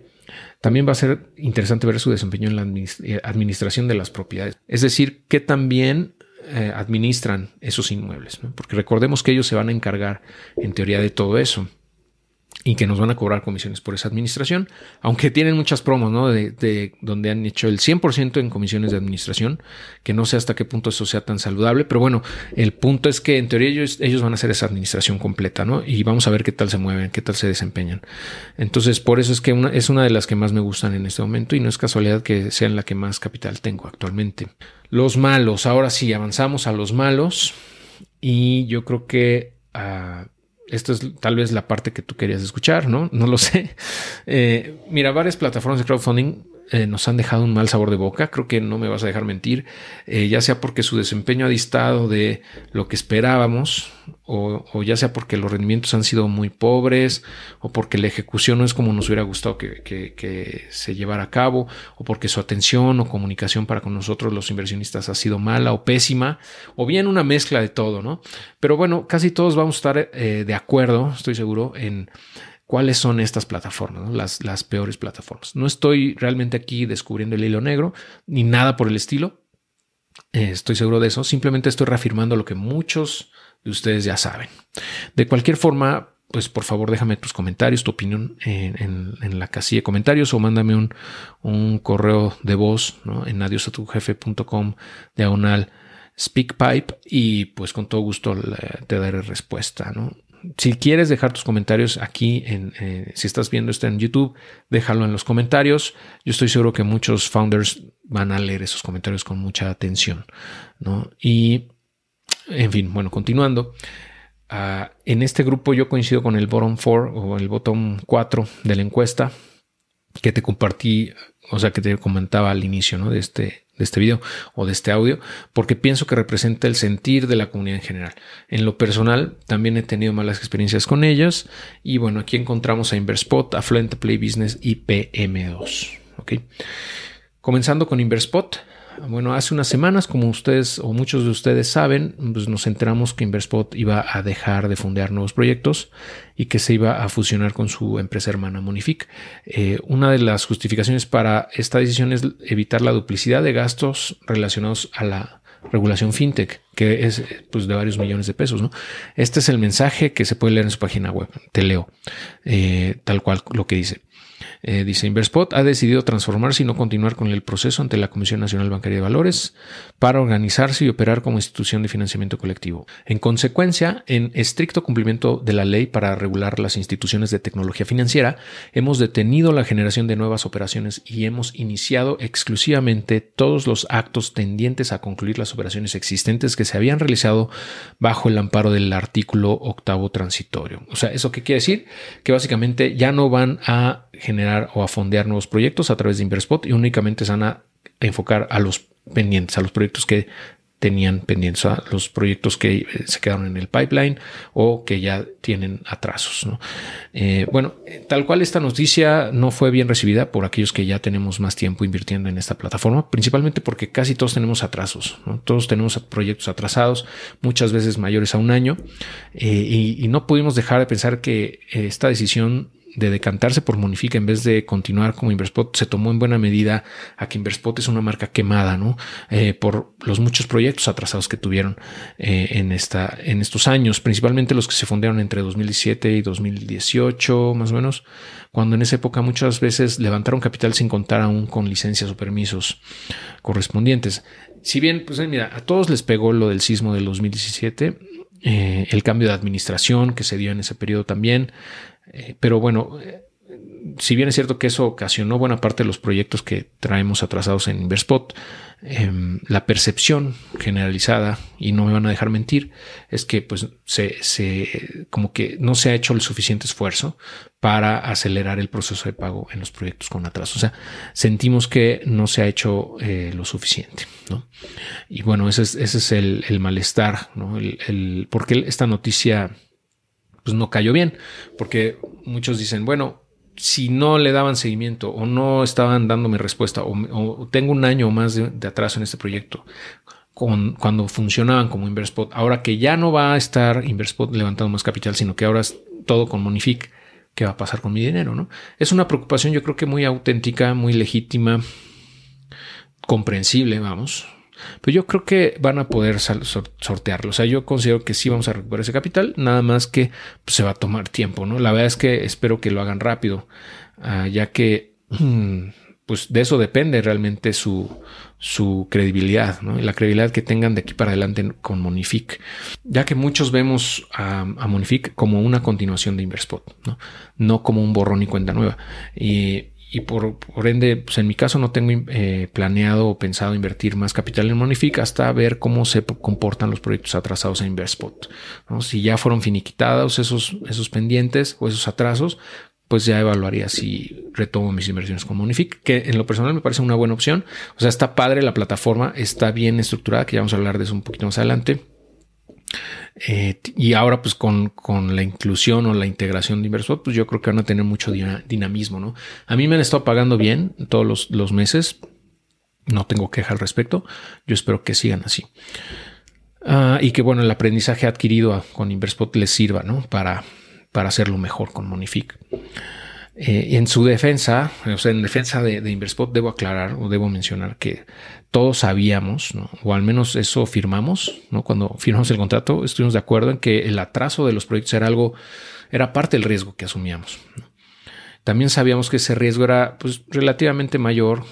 También va a ser interesante ver su desempeño en la eh, administración de las propiedades, es decir, qué también eh, administran esos inmuebles, ¿no? porque recordemos que ellos se van a encargar en teoría de todo eso y que nos van a cobrar comisiones por esa administración, aunque tienen muchas promos, ¿no? De, donde han hecho el 100% en comisiones de administración, que no sé hasta qué punto eso sea tan saludable, pero bueno, el punto es que en teoría ellos, ellos van a hacer esa administración completa, ¿no? Y vamos a ver qué tal se mueven, qué tal se desempeñan. Entonces, por eso es que es una de las que más me gustan en este momento y no es casualidad que sean la que más capital tengo actualmente. Los malos, ahora sí, avanzamos a los malos y yo creo que... Uh, esto es tal vez la parte que tú querías escuchar, ¿no? No lo sé. Eh, mira, varias plataformas de crowdfunding eh, nos han dejado un mal sabor de boca, creo que no me vas a dejar mentir, eh, ya sea porque su desempeño ha distado de lo que esperábamos, o, ya sea porque los rendimientos han sido muy pobres, o porque la ejecución no es como nos hubiera gustado que, se llevara a cabo, o porque su atención o comunicación para con nosotros los inversionistas ha sido mala o pésima, o bien una mezcla de todo, ¿no? Pero bueno, casi todos vamos a estar eh, de acuerdo, estoy seguro, en cuáles son estas plataformas, las, peores plataformas. No estoy realmente aquí descubriendo el hilo negro ni nada por el estilo. Eh, estoy seguro de eso. Simplemente estoy reafirmando lo que muchos de ustedes ya saben. De cualquier forma, pues por favor déjame tus comentarios, tu opinión en, la casilla de comentarios o mándame un, un correo de voz ¿no? en adiosatujefe.com diagonal speakpipe y pues con todo gusto te daré respuesta. ¿no? Si quieres dejar tus comentarios aquí, en, eh, si estás viendo esto en YouTube, déjalo en los comentarios. Yo estoy seguro que muchos founders van a leer esos comentarios con mucha atención. ¿no? Y, en fin, bueno, continuando. Ah, en este grupo yo coincido con el bottom 4 o el bottom 4 de la encuesta que te compartí, o sea, que te comentaba al inicio ¿no? de este de este video o de este audio, porque pienso que representa el sentir de la comunidad en general. En lo personal, también he tenido malas experiencias con ellas y bueno, aquí encontramos a Inverspot, Affluent Play Business y PM2. ¿ok? Comenzando con Inverspot, bueno, hace unas semanas, como ustedes o muchos de ustedes saben, pues nos enteramos que Inverspot iba a dejar de fundear nuevos proyectos y que se iba a fusionar con su empresa hermana Monific. Eh, una de las justificaciones para esta decisión es evitar la duplicidad de gastos relacionados a la regulación fintech, que es pues, de varios millones de pesos. Este es el mensaje que se puede leer en su página web. Te leo eh, tal cual lo que dice. Eh, dice Inverspot ha decidido transformarse y no continuar con el proceso ante la Comisión Nacional Bancaria de Valores para organizarse y operar como institución de financiamiento colectivo. En consecuencia, en estricto cumplimiento de la ley para regular las instituciones de tecnología financiera, hemos detenido la generación de nuevas operaciones y hemos iniciado exclusivamente todos los actos tendientes a concluir las operaciones existentes que se habían realizado bajo el amparo del artículo octavo transitorio. O sea, ¿eso qué quiere decir? Que básicamente ya no van a generar o a fondear nuevos proyectos a través de Inverspot y únicamente se van a enfocar a los pendientes, a los proyectos que tenían pendientes, a los proyectos que eh, se quedaron en el pipeline o que ya tienen atrasos. Eh, bueno, tal cual esta noticia no fue bien recibida por aquellos que ya tenemos más tiempo invirtiendo en esta plataforma, principalmente porque casi todos tenemos atrasos, todos tenemos proyectos atrasados, muchas veces mayores a un año, eh, y, no pudimos dejar de pensar que esta decisión de decantarse por Monific en vez de continuar como Inverspot se tomó en buena medida a que Inverspot es una marca quemada, ¿no? Eh, por los muchos proyectos atrasados que tuvieron eh, en, esta, en estos años, principalmente los que se fundaron entre 2017 y 2018, más o menos, cuando en esa época muchas veces levantaron capital sin contar aún con licencias o permisos correspondientes. Si bien, pues mira, a todos les pegó lo del sismo del 2017, eh, el cambio de administración que se dio en ese periodo también, eh, pero bueno, eh, si bien es cierto que eso ocasionó buena parte de los proyectos que traemos atrasados en Inverspot, em, la percepción generalizada, y no me van a dejar mentir, es que pues se, como que no se ha hecho el suficiente esfuerzo para acelerar el proceso de pago en los proyectos con atraso. O sea, sentimos que no se ha hecho eh, lo suficiente, ¿no? Y bueno, ese es, ese es el, malestar, ¿no? El, el, porque esta noticia pues no cayó bien, porque muchos dicen, bueno, si no le daban seguimiento o no estaban dándome respuesta o, tengo un año o más de, atraso en este proyecto con, cuando funcionaban como Inverspot, ahora que ya no va a estar Inverspot levantando más capital, sino que ahora es todo con Monific, ¿qué va a pasar con mi dinero? ¿no? Es una preocupación yo creo que muy auténtica, muy legítima, comprensible, vamos, pero yo creo que van a poder sortearlo. O sea, yo considero que sí vamos a recuperar ese capital, nada más que pues, se va a tomar tiempo, ¿no? La verdad es que espero que lo hagan rápido, ah, ya que pues de eso depende realmente su, su credibilidad, ¿no? Y la credibilidad que tengan de aquí para adelante con Monific, ya que muchos vemos a, a Monific como una continuación de Inverspot, ¿no? No como un borrón y cuenta nueva. Y y por, ende, pues en mi caso no tengo eh, planeado o pensado invertir más capital en Monific hasta ver cómo se comportan los proyectos atrasados en Inverspot. Si ya fueron finiquitados esos, esos pendientes o esos atrasos, pues ya evaluaría si retomo mis inversiones con Monific, que en lo personal me parece una buena opción. O sea, está padre la plataforma, está bien estructurada, que ya vamos a hablar de eso un poquito más adelante. Eh, y ahora, pues con, con, la inclusión o la integración de Inversor, pues yo creo que van a tener mucho dinamismo, ¿no? A mí me han estado pagando bien todos los, los meses. No tengo queja al respecto. Yo espero que sigan así. Ah, y que bueno, el aprendizaje adquirido con Inverspot les sirva, ¿no? Para, para hacerlo mejor con Monific. Eh, en su defensa, o sea, en defensa de, de, Inverspot, debo aclarar o debo mencionar que todos sabíamos, ¿no? o al menos eso firmamos, ¿no? cuando firmamos el contrato, estuvimos de acuerdo en que el atraso de los proyectos era algo, era parte del riesgo que asumíamos. También sabíamos que ese riesgo era pues, relativamente mayor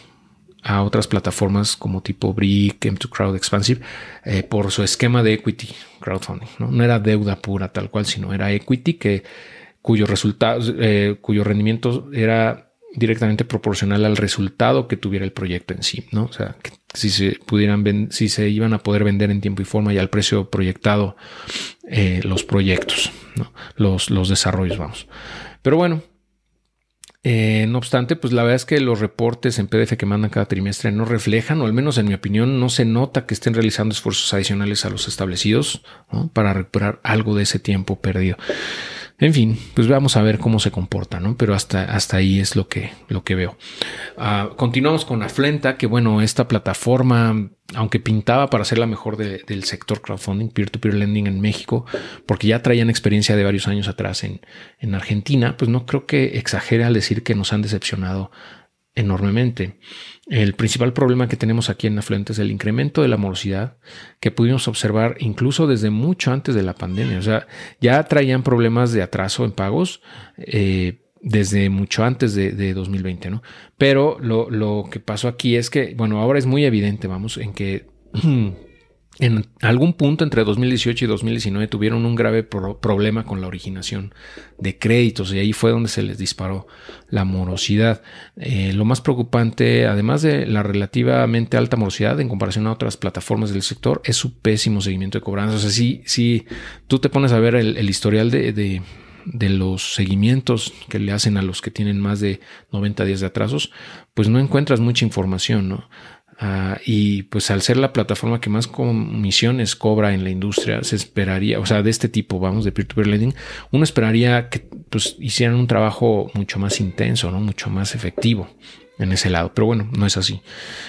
a otras plataformas como tipo Brick, M2 Crowd Expansive, eh, por su esquema de equity crowdfunding. ¿no? no era deuda pura tal cual, sino era equity que cuyos resultados, eh, cuyo rendimiento era directamente proporcional al resultado que tuviera el proyecto en sí, ¿no? O sea, si se pudieran si se iban a poder vender en tiempo y forma y al precio proyectado eh, los proyectos, ¿no? los, los desarrollos, vamos. Pero bueno, eh, no obstante, pues la verdad es que los reportes en PDF que mandan cada trimestre no reflejan, o al menos en mi opinión, no se nota que estén realizando esfuerzos adicionales a los establecidos para recuperar algo de ese tiempo perdido. En fin, pues vamos a ver cómo se comporta, ¿no? Pero hasta, hasta ahí es lo que, lo que veo. Ah, continuamos con Aflenta, que bueno, esta plataforma, aunque pintaba para ser la mejor del sector crowdfunding, peer-to-peer lending en México, porque ya traían experiencia de varios años atrás en, en Argentina, pues no creo que exagere al decir que nos han decepcionado enormemente. El principal problema que tenemos aquí en Afluente es el incremento de la morosidad que pudimos observar incluso desde mucho antes de la pandemia. O sea, ya traían problemas de atraso en pagos eh, desde mucho antes de, de 2020, ¿no? Pero lo, lo, que pasó aquí es que, bueno, ahora es muy evidente, vamos, en que en algún punto entre 2018 y 2019 tuvieron un grave problema con la originación de créditos y ahí fue donde se les disparó la morosidad. Eh, lo más preocupante, además de la relativamente alta morosidad en comparación a otras plataformas del sector, es su pésimo seguimiento de cobranzas. O sea, si, si tú te pones a ver el, historial de, de, de los seguimientos que le hacen a los que tienen más de 90 días de atrasos, pues no encuentras mucha información, ¿no? Ah, y pues al ser la plataforma que más comisiones cobra en la industria, se esperaría, o sea, de este tipo, vamos, de peer-to-peer lending, uno esperaría que pues hicieran un trabajo mucho más intenso, ¿no? Mucho más efectivo en ese lado. Pero bueno, no es así.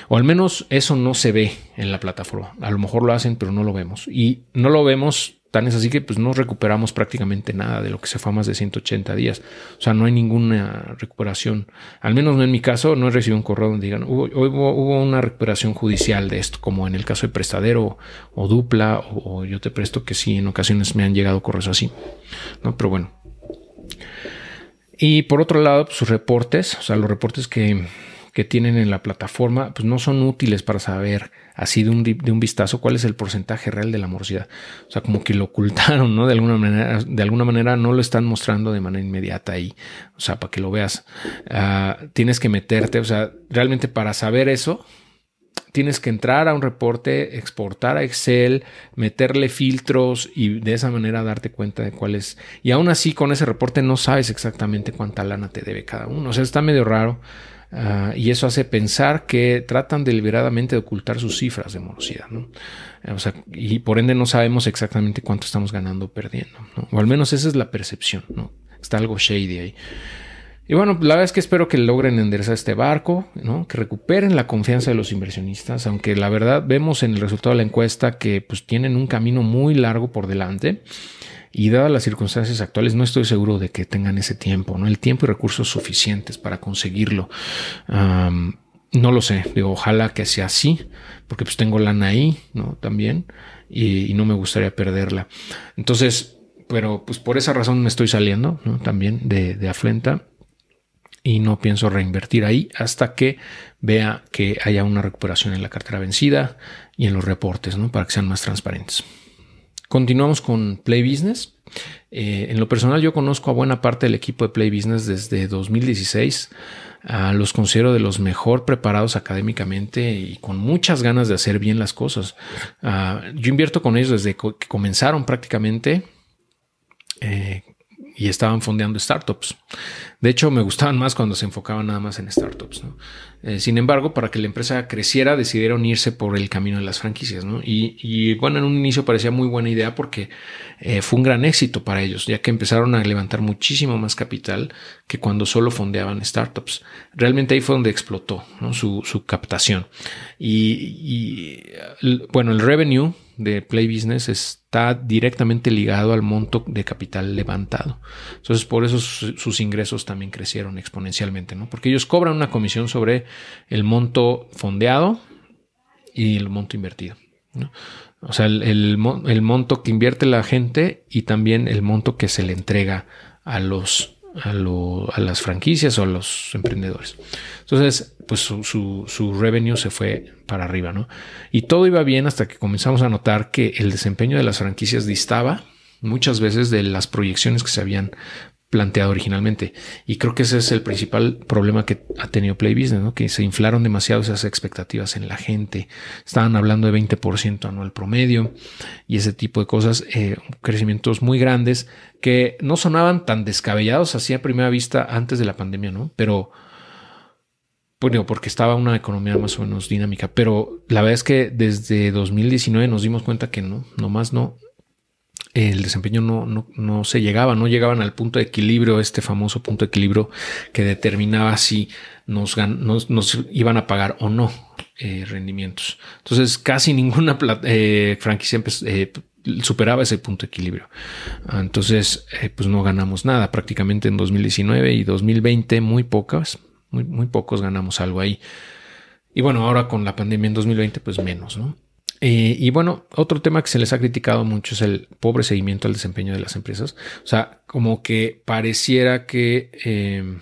O al menos eso no se ve en la plataforma. A lo mejor lo hacen, pero no lo vemos. Y no lo vemos Tan es así que pues no recuperamos prácticamente nada de lo que se fue a más de 180 días. O sea, no hay ninguna recuperación. Al menos no en mi caso, no he recibido un correo donde digan, hubo, hubo, una recuperación judicial de esto, como en el caso de prestadero o dupla, o, yo te presto que sí, en ocasiones me han llegado correos así. ¿no? Pero bueno. Y por otro lado, pues, sus reportes, o sea, los reportes que, que tienen en la plataforma, pues no son útiles para saber así de un, de un vistazo cuál es el porcentaje real de la morosidad. O sea, como que lo ocultaron, ¿no? De alguna manera, de alguna manera no lo están mostrando de manera inmediata ahí. O sea, para que lo veas, ah, tienes que meterte, o sea, realmente para saber eso, tienes que entrar a un reporte, exportar a Excel, meterle filtros y de esa manera darte cuenta de cuál es. Y aún así, con ese reporte no sabes exactamente cuánta lana te debe cada uno. O sea, está medio raro. Ah, y eso hace pensar que tratan deliberadamente de ocultar sus cifras de morosidad, ¿no? O sea, y por ende no sabemos exactamente cuánto estamos ganando o perdiendo. O al menos esa es la percepción, ¿no? Está algo shady ahí. Y bueno, la verdad es que espero que logren enderezar este barco, ¿no? que recuperen la confianza de los inversionistas, aunque la verdad vemos en el resultado de la encuesta que pues tienen un camino muy largo por delante y dadas las circunstancias actuales no estoy seguro de que tengan ese tiempo, ¿no? El tiempo y recursos suficientes para conseguirlo. no lo sé, digo, ojalá que sea así, porque pues tengo lana ahí, ¿no? También, y, no me gustaría perderla. Entonces, pero pues por esa razón me estoy saliendo, ¿no? También de, de Afluenta y no pienso reinvertir ahí hasta que vea que haya una recuperación en la cartera vencida y en los reportes, ¿no? Para que sean más transparentes. Continuamos con Play Business. Eh, en lo personal yo conozco a buena parte del equipo de Play Business desde 2016. los considero de los mejor preparados académicamente y con muchas ganas de hacer bien las cosas. Ah, yo invierto con ellos desde que comenzaron prácticamente. Eh, y estaban fondeando startups. De hecho, me gustaban más cuando se enfocaban nada más en startups. Eh, sin embargo, para que la empresa creciera, decidieron irse por el camino de las franquicias. Y, bueno, en un inicio parecía muy buena idea porque eh, fue un gran éxito para ellos, ya que empezaron a levantar muchísimo más capital que cuando solo fondeaban startups. Realmente ahí fue donde explotó su, captación. y bueno, el revenue de Play Business está directamente ligado al monto de capital levantado. Entonces, por eso sus, ingresos también crecieron exponencialmente, ¿no? Porque ellos cobran una comisión sobre el monto fondeado y el monto invertido. O sea, el, monto que invierte la gente y también el monto que se le entrega a los a, las franquicias o a los emprendedores. Entonces, pues su, su, revenue se fue para arriba, ¿no? Y todo iba bien hasta que comenzamos a notar que el desempeño de las franquicias distaba muchas veces de las proyecciones que se habían planteado originalmente. Y creo que ese es el principal problema que ha tenido Play Business, ¿no? que se inflaron demasiado esas expectativas en la gente. Estaban hablando de 20% anual promedio y ese tipo de cosas, eh, crecimientos muy grandes que no sonaban tan descabellados así a primera vista antes de la pandemia, ¿no? Pero bueno, porque estaba una economía más o menos dinámica, pero la verdad es que desde 2019 nos dimos cuenta que no, nomás no, el desempeño no, no, no, se llegaba, no llegaban al punto de equilibrio, este famoso punto de equilibrio que determinaba si nos, nos, iban a pagar o no eh, rendimientos. Entonces, casi ninguna eh, franquicia eh, superaba ese punto de equilibrio. Entonces, pues no ganamos nada. Prácticamente en 2019 y 2020, muy pocas, muy, muy pocos ganamos algo ahí. Y bueno, ahora con la pandemia en 2020, pues menos, ¿no? Eh, y bueno, otro tema que se les ha criticado mucho es el pobre seguimiento al desempeño de las empresas. O sea, como que pareciera que, em,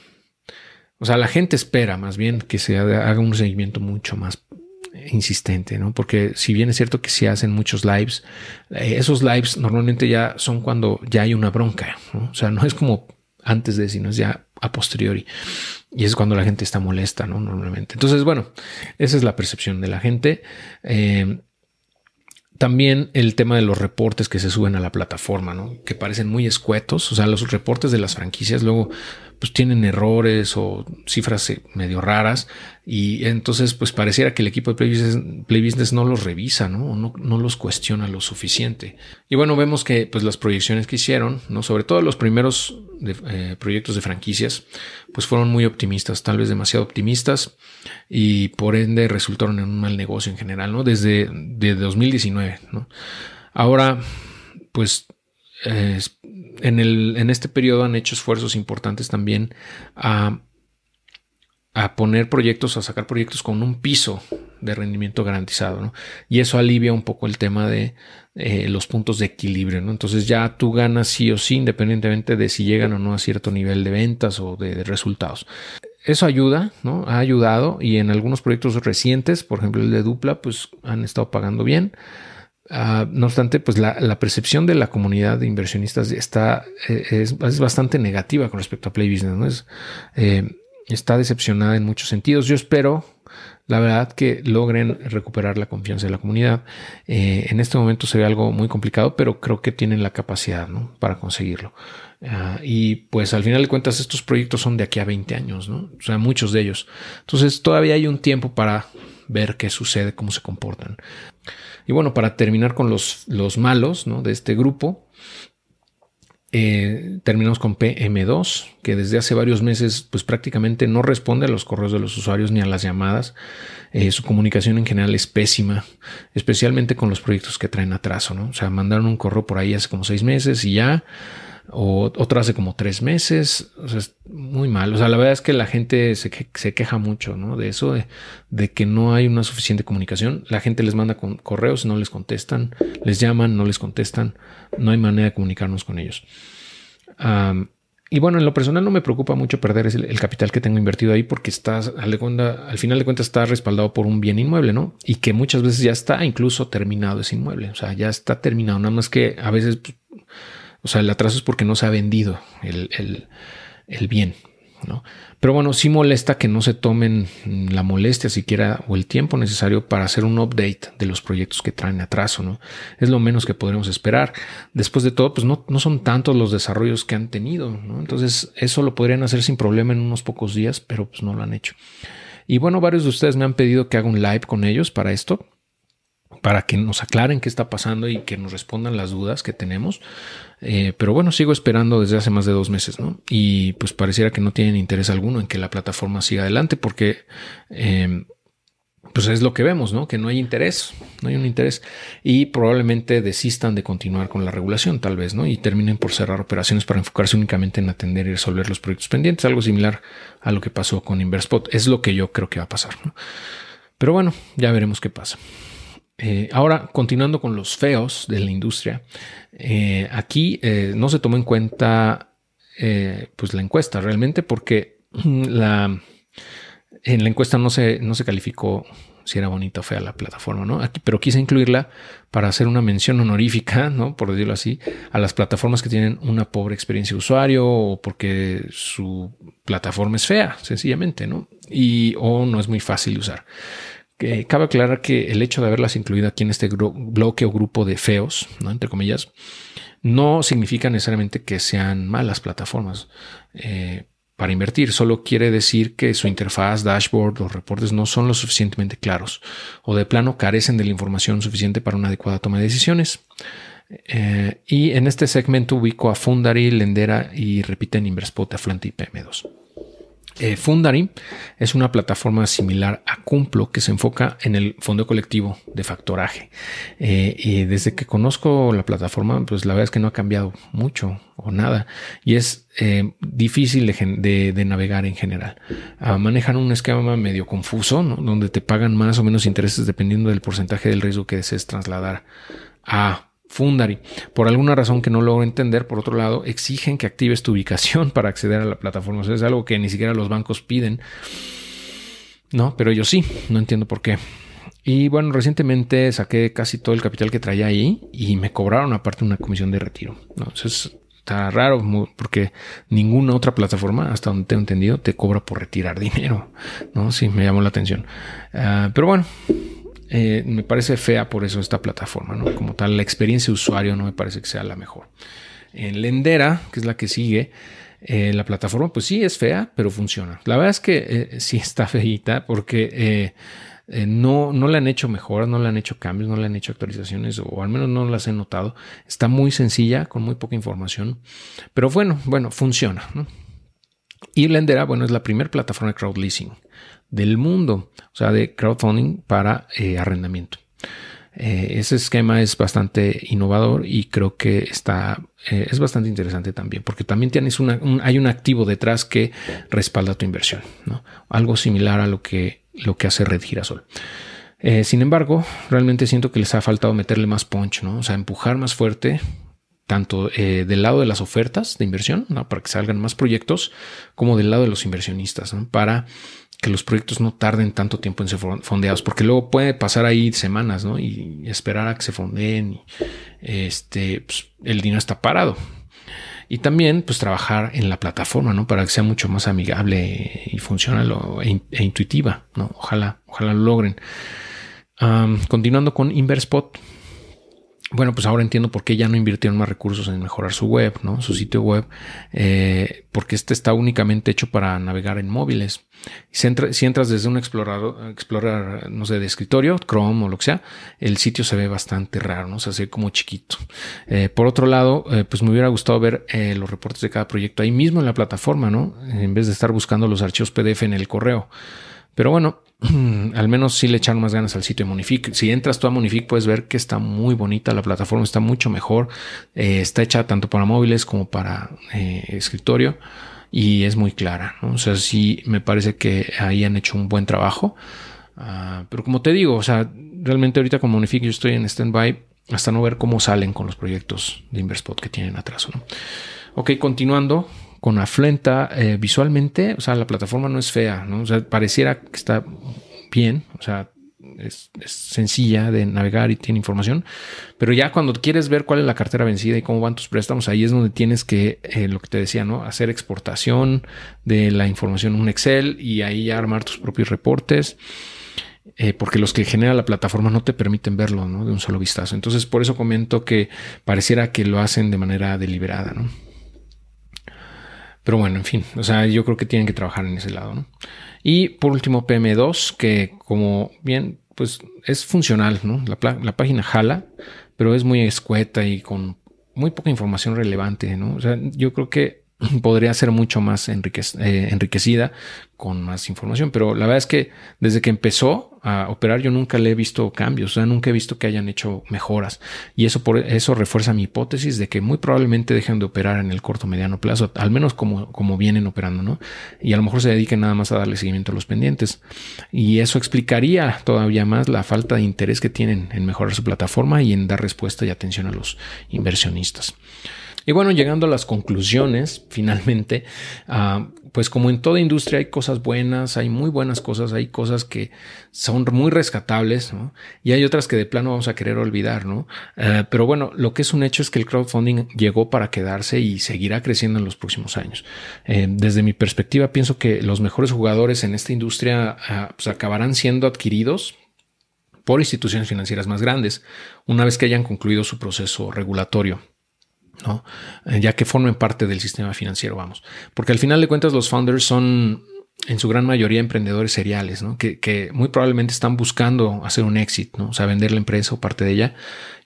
o sea, la gente espera más bien que se haga un seguimiento mucho más insistente, ¿no? Porque si bien es cierto que se hacen muchos lives, eh, esos lives normalmente ya son cuando ya hay una bronca, ¿no? O sea, no es como antes de, sino es ya a posteriori. Y es cuando la gente está molesta, ¿no? Normalmente. Entonces, bueno, esa es la percepción de la gente. Eh, también el tema de los reportes que se suben a la plataforma, ¿no? Que parecen muy escuetos. O sea, los reportes de las franquicias luego pues tienen errores o cifras eh, medio raras y entonces pues pareciera que el equipo de Play Business, no los revisa, ¿no? ¿no? No, los cuestiona lo suficiente. Y bueno, vemos que pues las proyecciones que hicieron, ¿no? Sobre todo los primeros eh, proyectos de franquicias, pues fueron muy optimistas, tal vez demasiado optimistas y por ende resultaron en un mal negocio en general, ¿no? Desde, desde 2019, ¿no? Ahora pues en, el, en este periodo han hecho esfuerzos importantes también a, a poner proyectos, a sacar proyectos con un piso de rendimiento garantizado, ¿no? Y eso alivia un poco el tema de eh, los puntos de equilibrio, ¿no? Entonces ya tú ganas sí o sí, independientemente de si llegan o no a cierto nivel de ventas o de, resultados. Eso ayuda, ¿no? Ha ayudado y en algunos proyectos recientes, por ejemplo el de Dupla, pues han estado pagando bien. Ah, no obstante, pues la, percepción de la comunidad de inversionistas está, eh, es, bastante negativa con respecto a Play Business, ¿no? Es, eh, está decepcionada en muchos sentidos. Yo espero la verdad que logren recuperar la confianza de la comunidad. Eh, en este momento se ve algo muy complicado, pero creo que tienen la capacidad para conseguirlo. Ah, y pues al final de cuentas estos proyectos son de aquí a 20 años, ¿no? o sea, muchos de ellos. Entonces todavía hay un tiempo para ver qué sucede, cómo se comportan. Y bueno, para terminar con los, los malos ¿no? de este grupo, eh, terminamos con PM2, que desde hace varios meses pues prácticamente no responde a los correos de los usuarios ni a las llamadas. Eh, su comunicación en general es pésima, especialmente con los proyectos que traen atraso, ¿no? O sea, mandaron un correo por ahí hace como seis meses y ya o otra hace como tres meses. O sea, es muy mal. O sea, la verdad es que la gente se, se queja mucho ¿no? de eso, de, que no hay una suficiente comunicación. La gente les manda correos, no les contestan, les llaman, no les contestan. No hay manera de comunicarnos con ellos. y bueno, en lo personal no me preocupa mucho perder el, capital que tengo invertido ahí porque está, al, al final de cuentas está respaldado por un bien inmueble, ¿no? Y que muchas veces ya está incluso terminado ese inmueble. O sea, ya está terminado. Nada más que a veces pues, o sea, el atraso es porque no se ha vendido el, bien. ¿no? Pero bueno, sí molesta que no se tomen la molestia siquiera o el tiempo necesario para hacer un update de los proyectos que traen atraso, ¿no? Es lo menos que podremos esperar. Después de todo, pues no, no son tantos los desarrollos que han tenido, ¿no? Entonces, eso lo podrían hacer sin problema en unos pocos días, pero pues no lo han hecho. Y bueno, varios de ustedes me han pedido que haga un live con ellos para esto para que nos aclaren qué está pasando y que nos respondan las dudas que tenemos. Eh, pero bueno, sigo esperando desde hace más de dos meses, ¿no? Y pues pareciera que no tienen interés alguno en que la plataforma siga adelante porque eh, pues es lo que vemos, ¿no? Que no hay interés, no hay un interés y probablemente desistan de continuar con la regulación, tal vez, ¿no? Y terminen por cerrar operaciones para enfocarse únicamente en atender y resolver los proyectos pendientes, algo similar a lo que pasó con Inverspot. Es lo que yo creo que va a pasar, ¿no? Pero bueno, ya veremos qué pasa. Eh, ahora, continuando con los feos de la industria, eh, aquí eh, no se tomó en cuenta pues la encuesta realmente porque en la encuesta no se, no se calificó si era bonita o fea la plataforma, ¿no? Aquí, pero quise incluirla para hacer una mención honorífica, ¿no? Por decirlo así, a las plataformas que tienen una pobre experiencia de usuario o porque su plataforma es fea, sencillamente, ¿no? Y o no es muy fácil de usar cabe aclarar que el hecho de haberlas incluido aquí en este bloque o grupo de feos, ¿no? entre comillas, no significa necesariamente que sean malas plataformas eh, para invertir. Solo quiere decir que su interfaz, dashboard, los reportes no son lo suficientemente claros o de plano carecen de la información suficiente para una adecuada toma de decisiones. Eh, y en este segmento ubico a Fundary, Lendera y repiten Inverspot, Aflante y PM2. Eh, Fundary es una plataforma similar a Cumplo que se enfoca en el fondo colectivo de factoraje. Eh, y desde que conozco la plataforma, pues la verdad es que no ha cambiado mucho o nada. Y es eh, difícil de, navegar en general. Ah, manejan un esquema medio confuso, donde te pagan más o menos intereses dependiendo del porcentaje del riesgo que desees trasladar a Fundary. Por alguna razón que no logro entender, por otro lado, exigen que actives tu ubicación para acceder a la plataforma. es algo que ni siquiera los bancos piden. No, pero yo sí, no entiendo por qué. Y bueno, recientemente saqué casi todo el capital que traía ahí y me cobraron aparte una comisión de retiro. ¿no? Entonces está raro porque ninguna otra plataforma, hasta donde tengo entendido, te cobra por retirar dinero. No, sí, me llamó la atención. Ah, pero bueno, eh, me parece fea por eso esta plataforma, ¿no? Como tal, la experiencia de usuario no me parece que sea la mejor. En Lendera, que es la que sigue, eh, la plataforma, pues sí es fea, pero funciona. La verdad es que eh, sí está feita porque no, no le han hecho mejoras, no le han hecho cambios, no le han hecho actualizaciones, o al menos no las he notado. Está muy sencilla, con muy poca información, pero bueno, bueno, funciona. ¿no? Y Lendera, bueno, es la primera plataforma de crowd leasing del mundo, o sea, de crowdfunding para eh, arrendamiento. Eh, ese esquema es bastante innovador y creo que está, eh, es bastante interesante también, porque también tienes una, hay un activo detrás que respalda tu inversión, ¿no? Algo similar a lo que, lo que hace Red Girasol. Sin embargo, realmente siento que les ha faltado meterle más punch, ¿no? O sea, empujar más fuerte, tanto del lado de las ofertas de inversión, ¿no? para que salgan más proyectos, como del lado de los inversionistas, ¿no? para que los proyectos no tarden tanto tiempo en ser fondeados, porque luego puede pasar ahí semanas, ¿no? Y esperar a que se fondeen este, pues, el dinero está parado. Y también, pues, trabajar en la plataforma, ¿no? Para que sea mucho más amigable y funcional e, e, intuitiva, ¿no? Ojalá, ojalá lo logren. continuando con Inverspot, bueno, pues ahora entiendo por qué ya no invirtieron más recursos en mejorar su web, ¿no? Su sitio web, eh, porque este está únicamente hecho para navegar en móviles. Si, entras desde un explorador, explorar, no sé, de escritorio, Chrome o lo que sea, el sitio se ve bastante raro, ¿no? O sea, se ve como chiquito. Eh, por otro lado, eh, pues me hubiera gustado ver los reportes de cada proyecto ahí mismo en la plataforma, ¿no? En vez de estar buscando los archivos PDF en el correo. Pero bueno, al menos sí le echaron más ganas al sitio de Monific. Si entras tú a Monific puedes ver que está muy bonita, la plataforma está mucho mejor, eh, está hecha tanto para móviles como para eh, escritorio y es muy clara. O sea, sí me parece que ahí han hecho un buen trabajo. Ah, pero como te digo, o sea, realmente ahorita con Monific yo estoy en stand-by hasta no ver cómo salen con los proyectos de Inverspot que tienen atraso. ¿no? Ok, continuando con Aflenta eh, visualmente, o sea, la plataforma no es fea, ¿no? O sea, pareciera que está bien, o sea, es, sencilla de navegar y tiene información, pero ya cuando quieres ver cuál es la cartera vencida y cómo van tus préstamos, ahí es donde tienes que, eh, lo que te decía, ¿no? Hacer exportación de la información en un Excel y ahí ya armar tus propios reportes. Eh, porque los que genera la plataforma no te permiten verlo ¿no? de un solo vistazo. Entonces, por eso comento que pareciera que lo hacen de manera deliberada. ¿no? Pero bueno, en fin, o sea, yo creo que tienen que trabajar en ese lado, ¿no? Y por último, PM2, que como bien, pues es funcional, ¿no? La, la página jala, pero es muy escueta y con muy poca información relevante, ¿no? O sea, yo creo que podría ser mucho más eh, enriquecida con más información, pero la verdad es que desde que empezó a operar yo nunca le he visto cambios, o sea, nunca he visto que hayan hecho mejoras y eso por eso refuerza mi hipótesis de que muy probablemente dejen de operar en el corto mediano plazo, al menos como, como vienen operando, ¿no? Y a lo mejor se dediquen nada más a darle seguimiento a los pendientes y eso explicaría todavía más la falta de interés que tienen en mejorar su plataforma y en dar respuesta y atención a los inversionistas. Y bueno, llegando a las conclusiones, finalmente, ah, pues como en toda industria hay cosas buenas, hay muy buenas cosas, hay cosas que son muy rescatables. Y hay otras que de plano vamos a querer olvidar, ¿no? Eh, pero bueno, lo que es un hecho es que el crowdfunding llegó para quedarse y seguirá creciendo en los próximos años. Eh, desde mi perspectiva, pienso que los mejores jugadores en esta industria pues acabarán siendo adquiridos por instituciones financieras más grandes una vez que hayan concluido su proceso regulatorio. ¿No? Eh, ya que formen parte del sistema financiero, vamos. Porque al final de cuentas los founders son en su gran mayoría emprendedores seriales, ¿no? que, muy probablemente están buscando hacer un éxito, ¿no? o sea, vender la empresa o parte de ella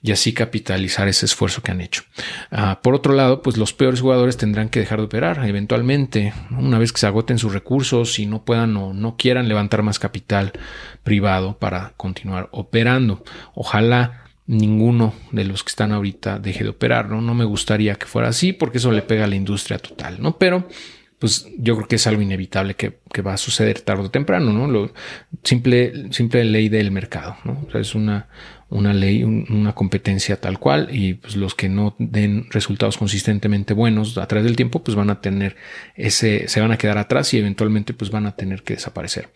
y así capitalizar ese esfuerzo que han hecho. Ah, por otro lado, pues los peores jugadores tendrán que dejar de operar eventualmente, una vez que se agoten sus recursos y no puedan o no quieran levantar más capital privado para continuar operando. Ojalá ninguno de los que están ahorita deje de operar, ¿no? No me gustaría que fuera así porque eso le pega a la industria total, ¿no? Pero pues yo creo que es algo inevitable que, va a suceder tarde o temprano, ¿no? Lo, simple, simple ley del mercado, ¿no? O sea, es una, una ley, una competencia tal cual y pues los que no den resultados consistentemente buenos a través del tiempo, pues van a tener ese, se van a quedar atrás y eventualmente pues van a tener que desaparecer.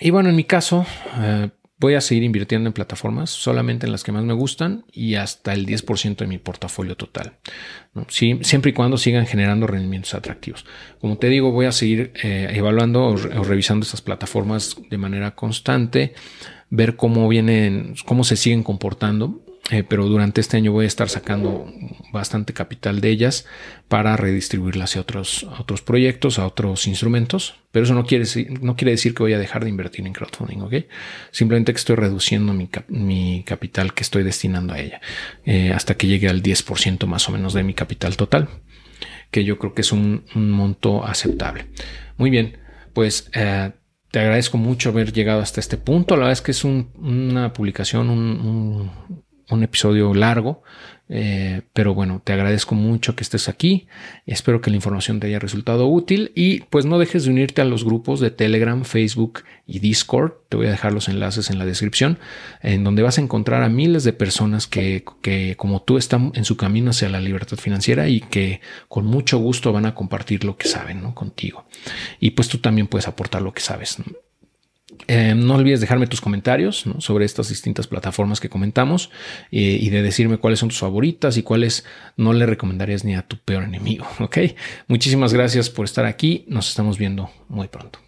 y bueno, en mi caso, eh, Voy a seguir invirtiendo en plataformas, solamente en las que más me gustan y hasta el 10% de mi portafolio total. siempre y cuando sigan generando rendimientos atractivos. Como te digo, voy a seguir eh, evaluando o, revisando estas plataformas de manera constante, ver cómo vienen, cómo se siguen comportando eh, pero durante este año voy a estar sacando bastante capital de ellas para redistribuirla hacia otros, otros proyectos, a otros instrumentos. Pero eso no quiere, no quiere decir que voy a dejar de invertir en crowdfunding, ¿ok? Simplemente que estoy reduciendo mi, capital que estoy destinando a ella eh, hasta que llegue al 10% más o menos de mi capital total, que yo creo que es un, monto aceptable. Muy bien, pues... Eh, te agradezco mucho haber llegado hasta este punto. La verdad es que es una publicación, un episodio largo, eh, pero bueno, te agradezco mucho que estés aquí. Espero que la información te haya resultado útil y pues no dejes de unirte a los grupos de Telegram, Facebook y Discord. Te voy a dejar los enlaces en la descripción, en donde vas a encontrar a miles de personas que, que como tú están en su camino hacia la libertad financiera y que con mucho gusto van a compartir lo que saben ¿no? contigo. Y pues tú también puedes aportar lo que sabes. Eh, no olvides dejarme tus comentarios sobre estas distintas plataformas que comentamos eh, y de decirme cuáles son tus favoritas y cuáles no le recomendarías ni a tu peor enemigo. Ok, muchísimas gracias por estar aquí. Nos estamos viendo muy pronto.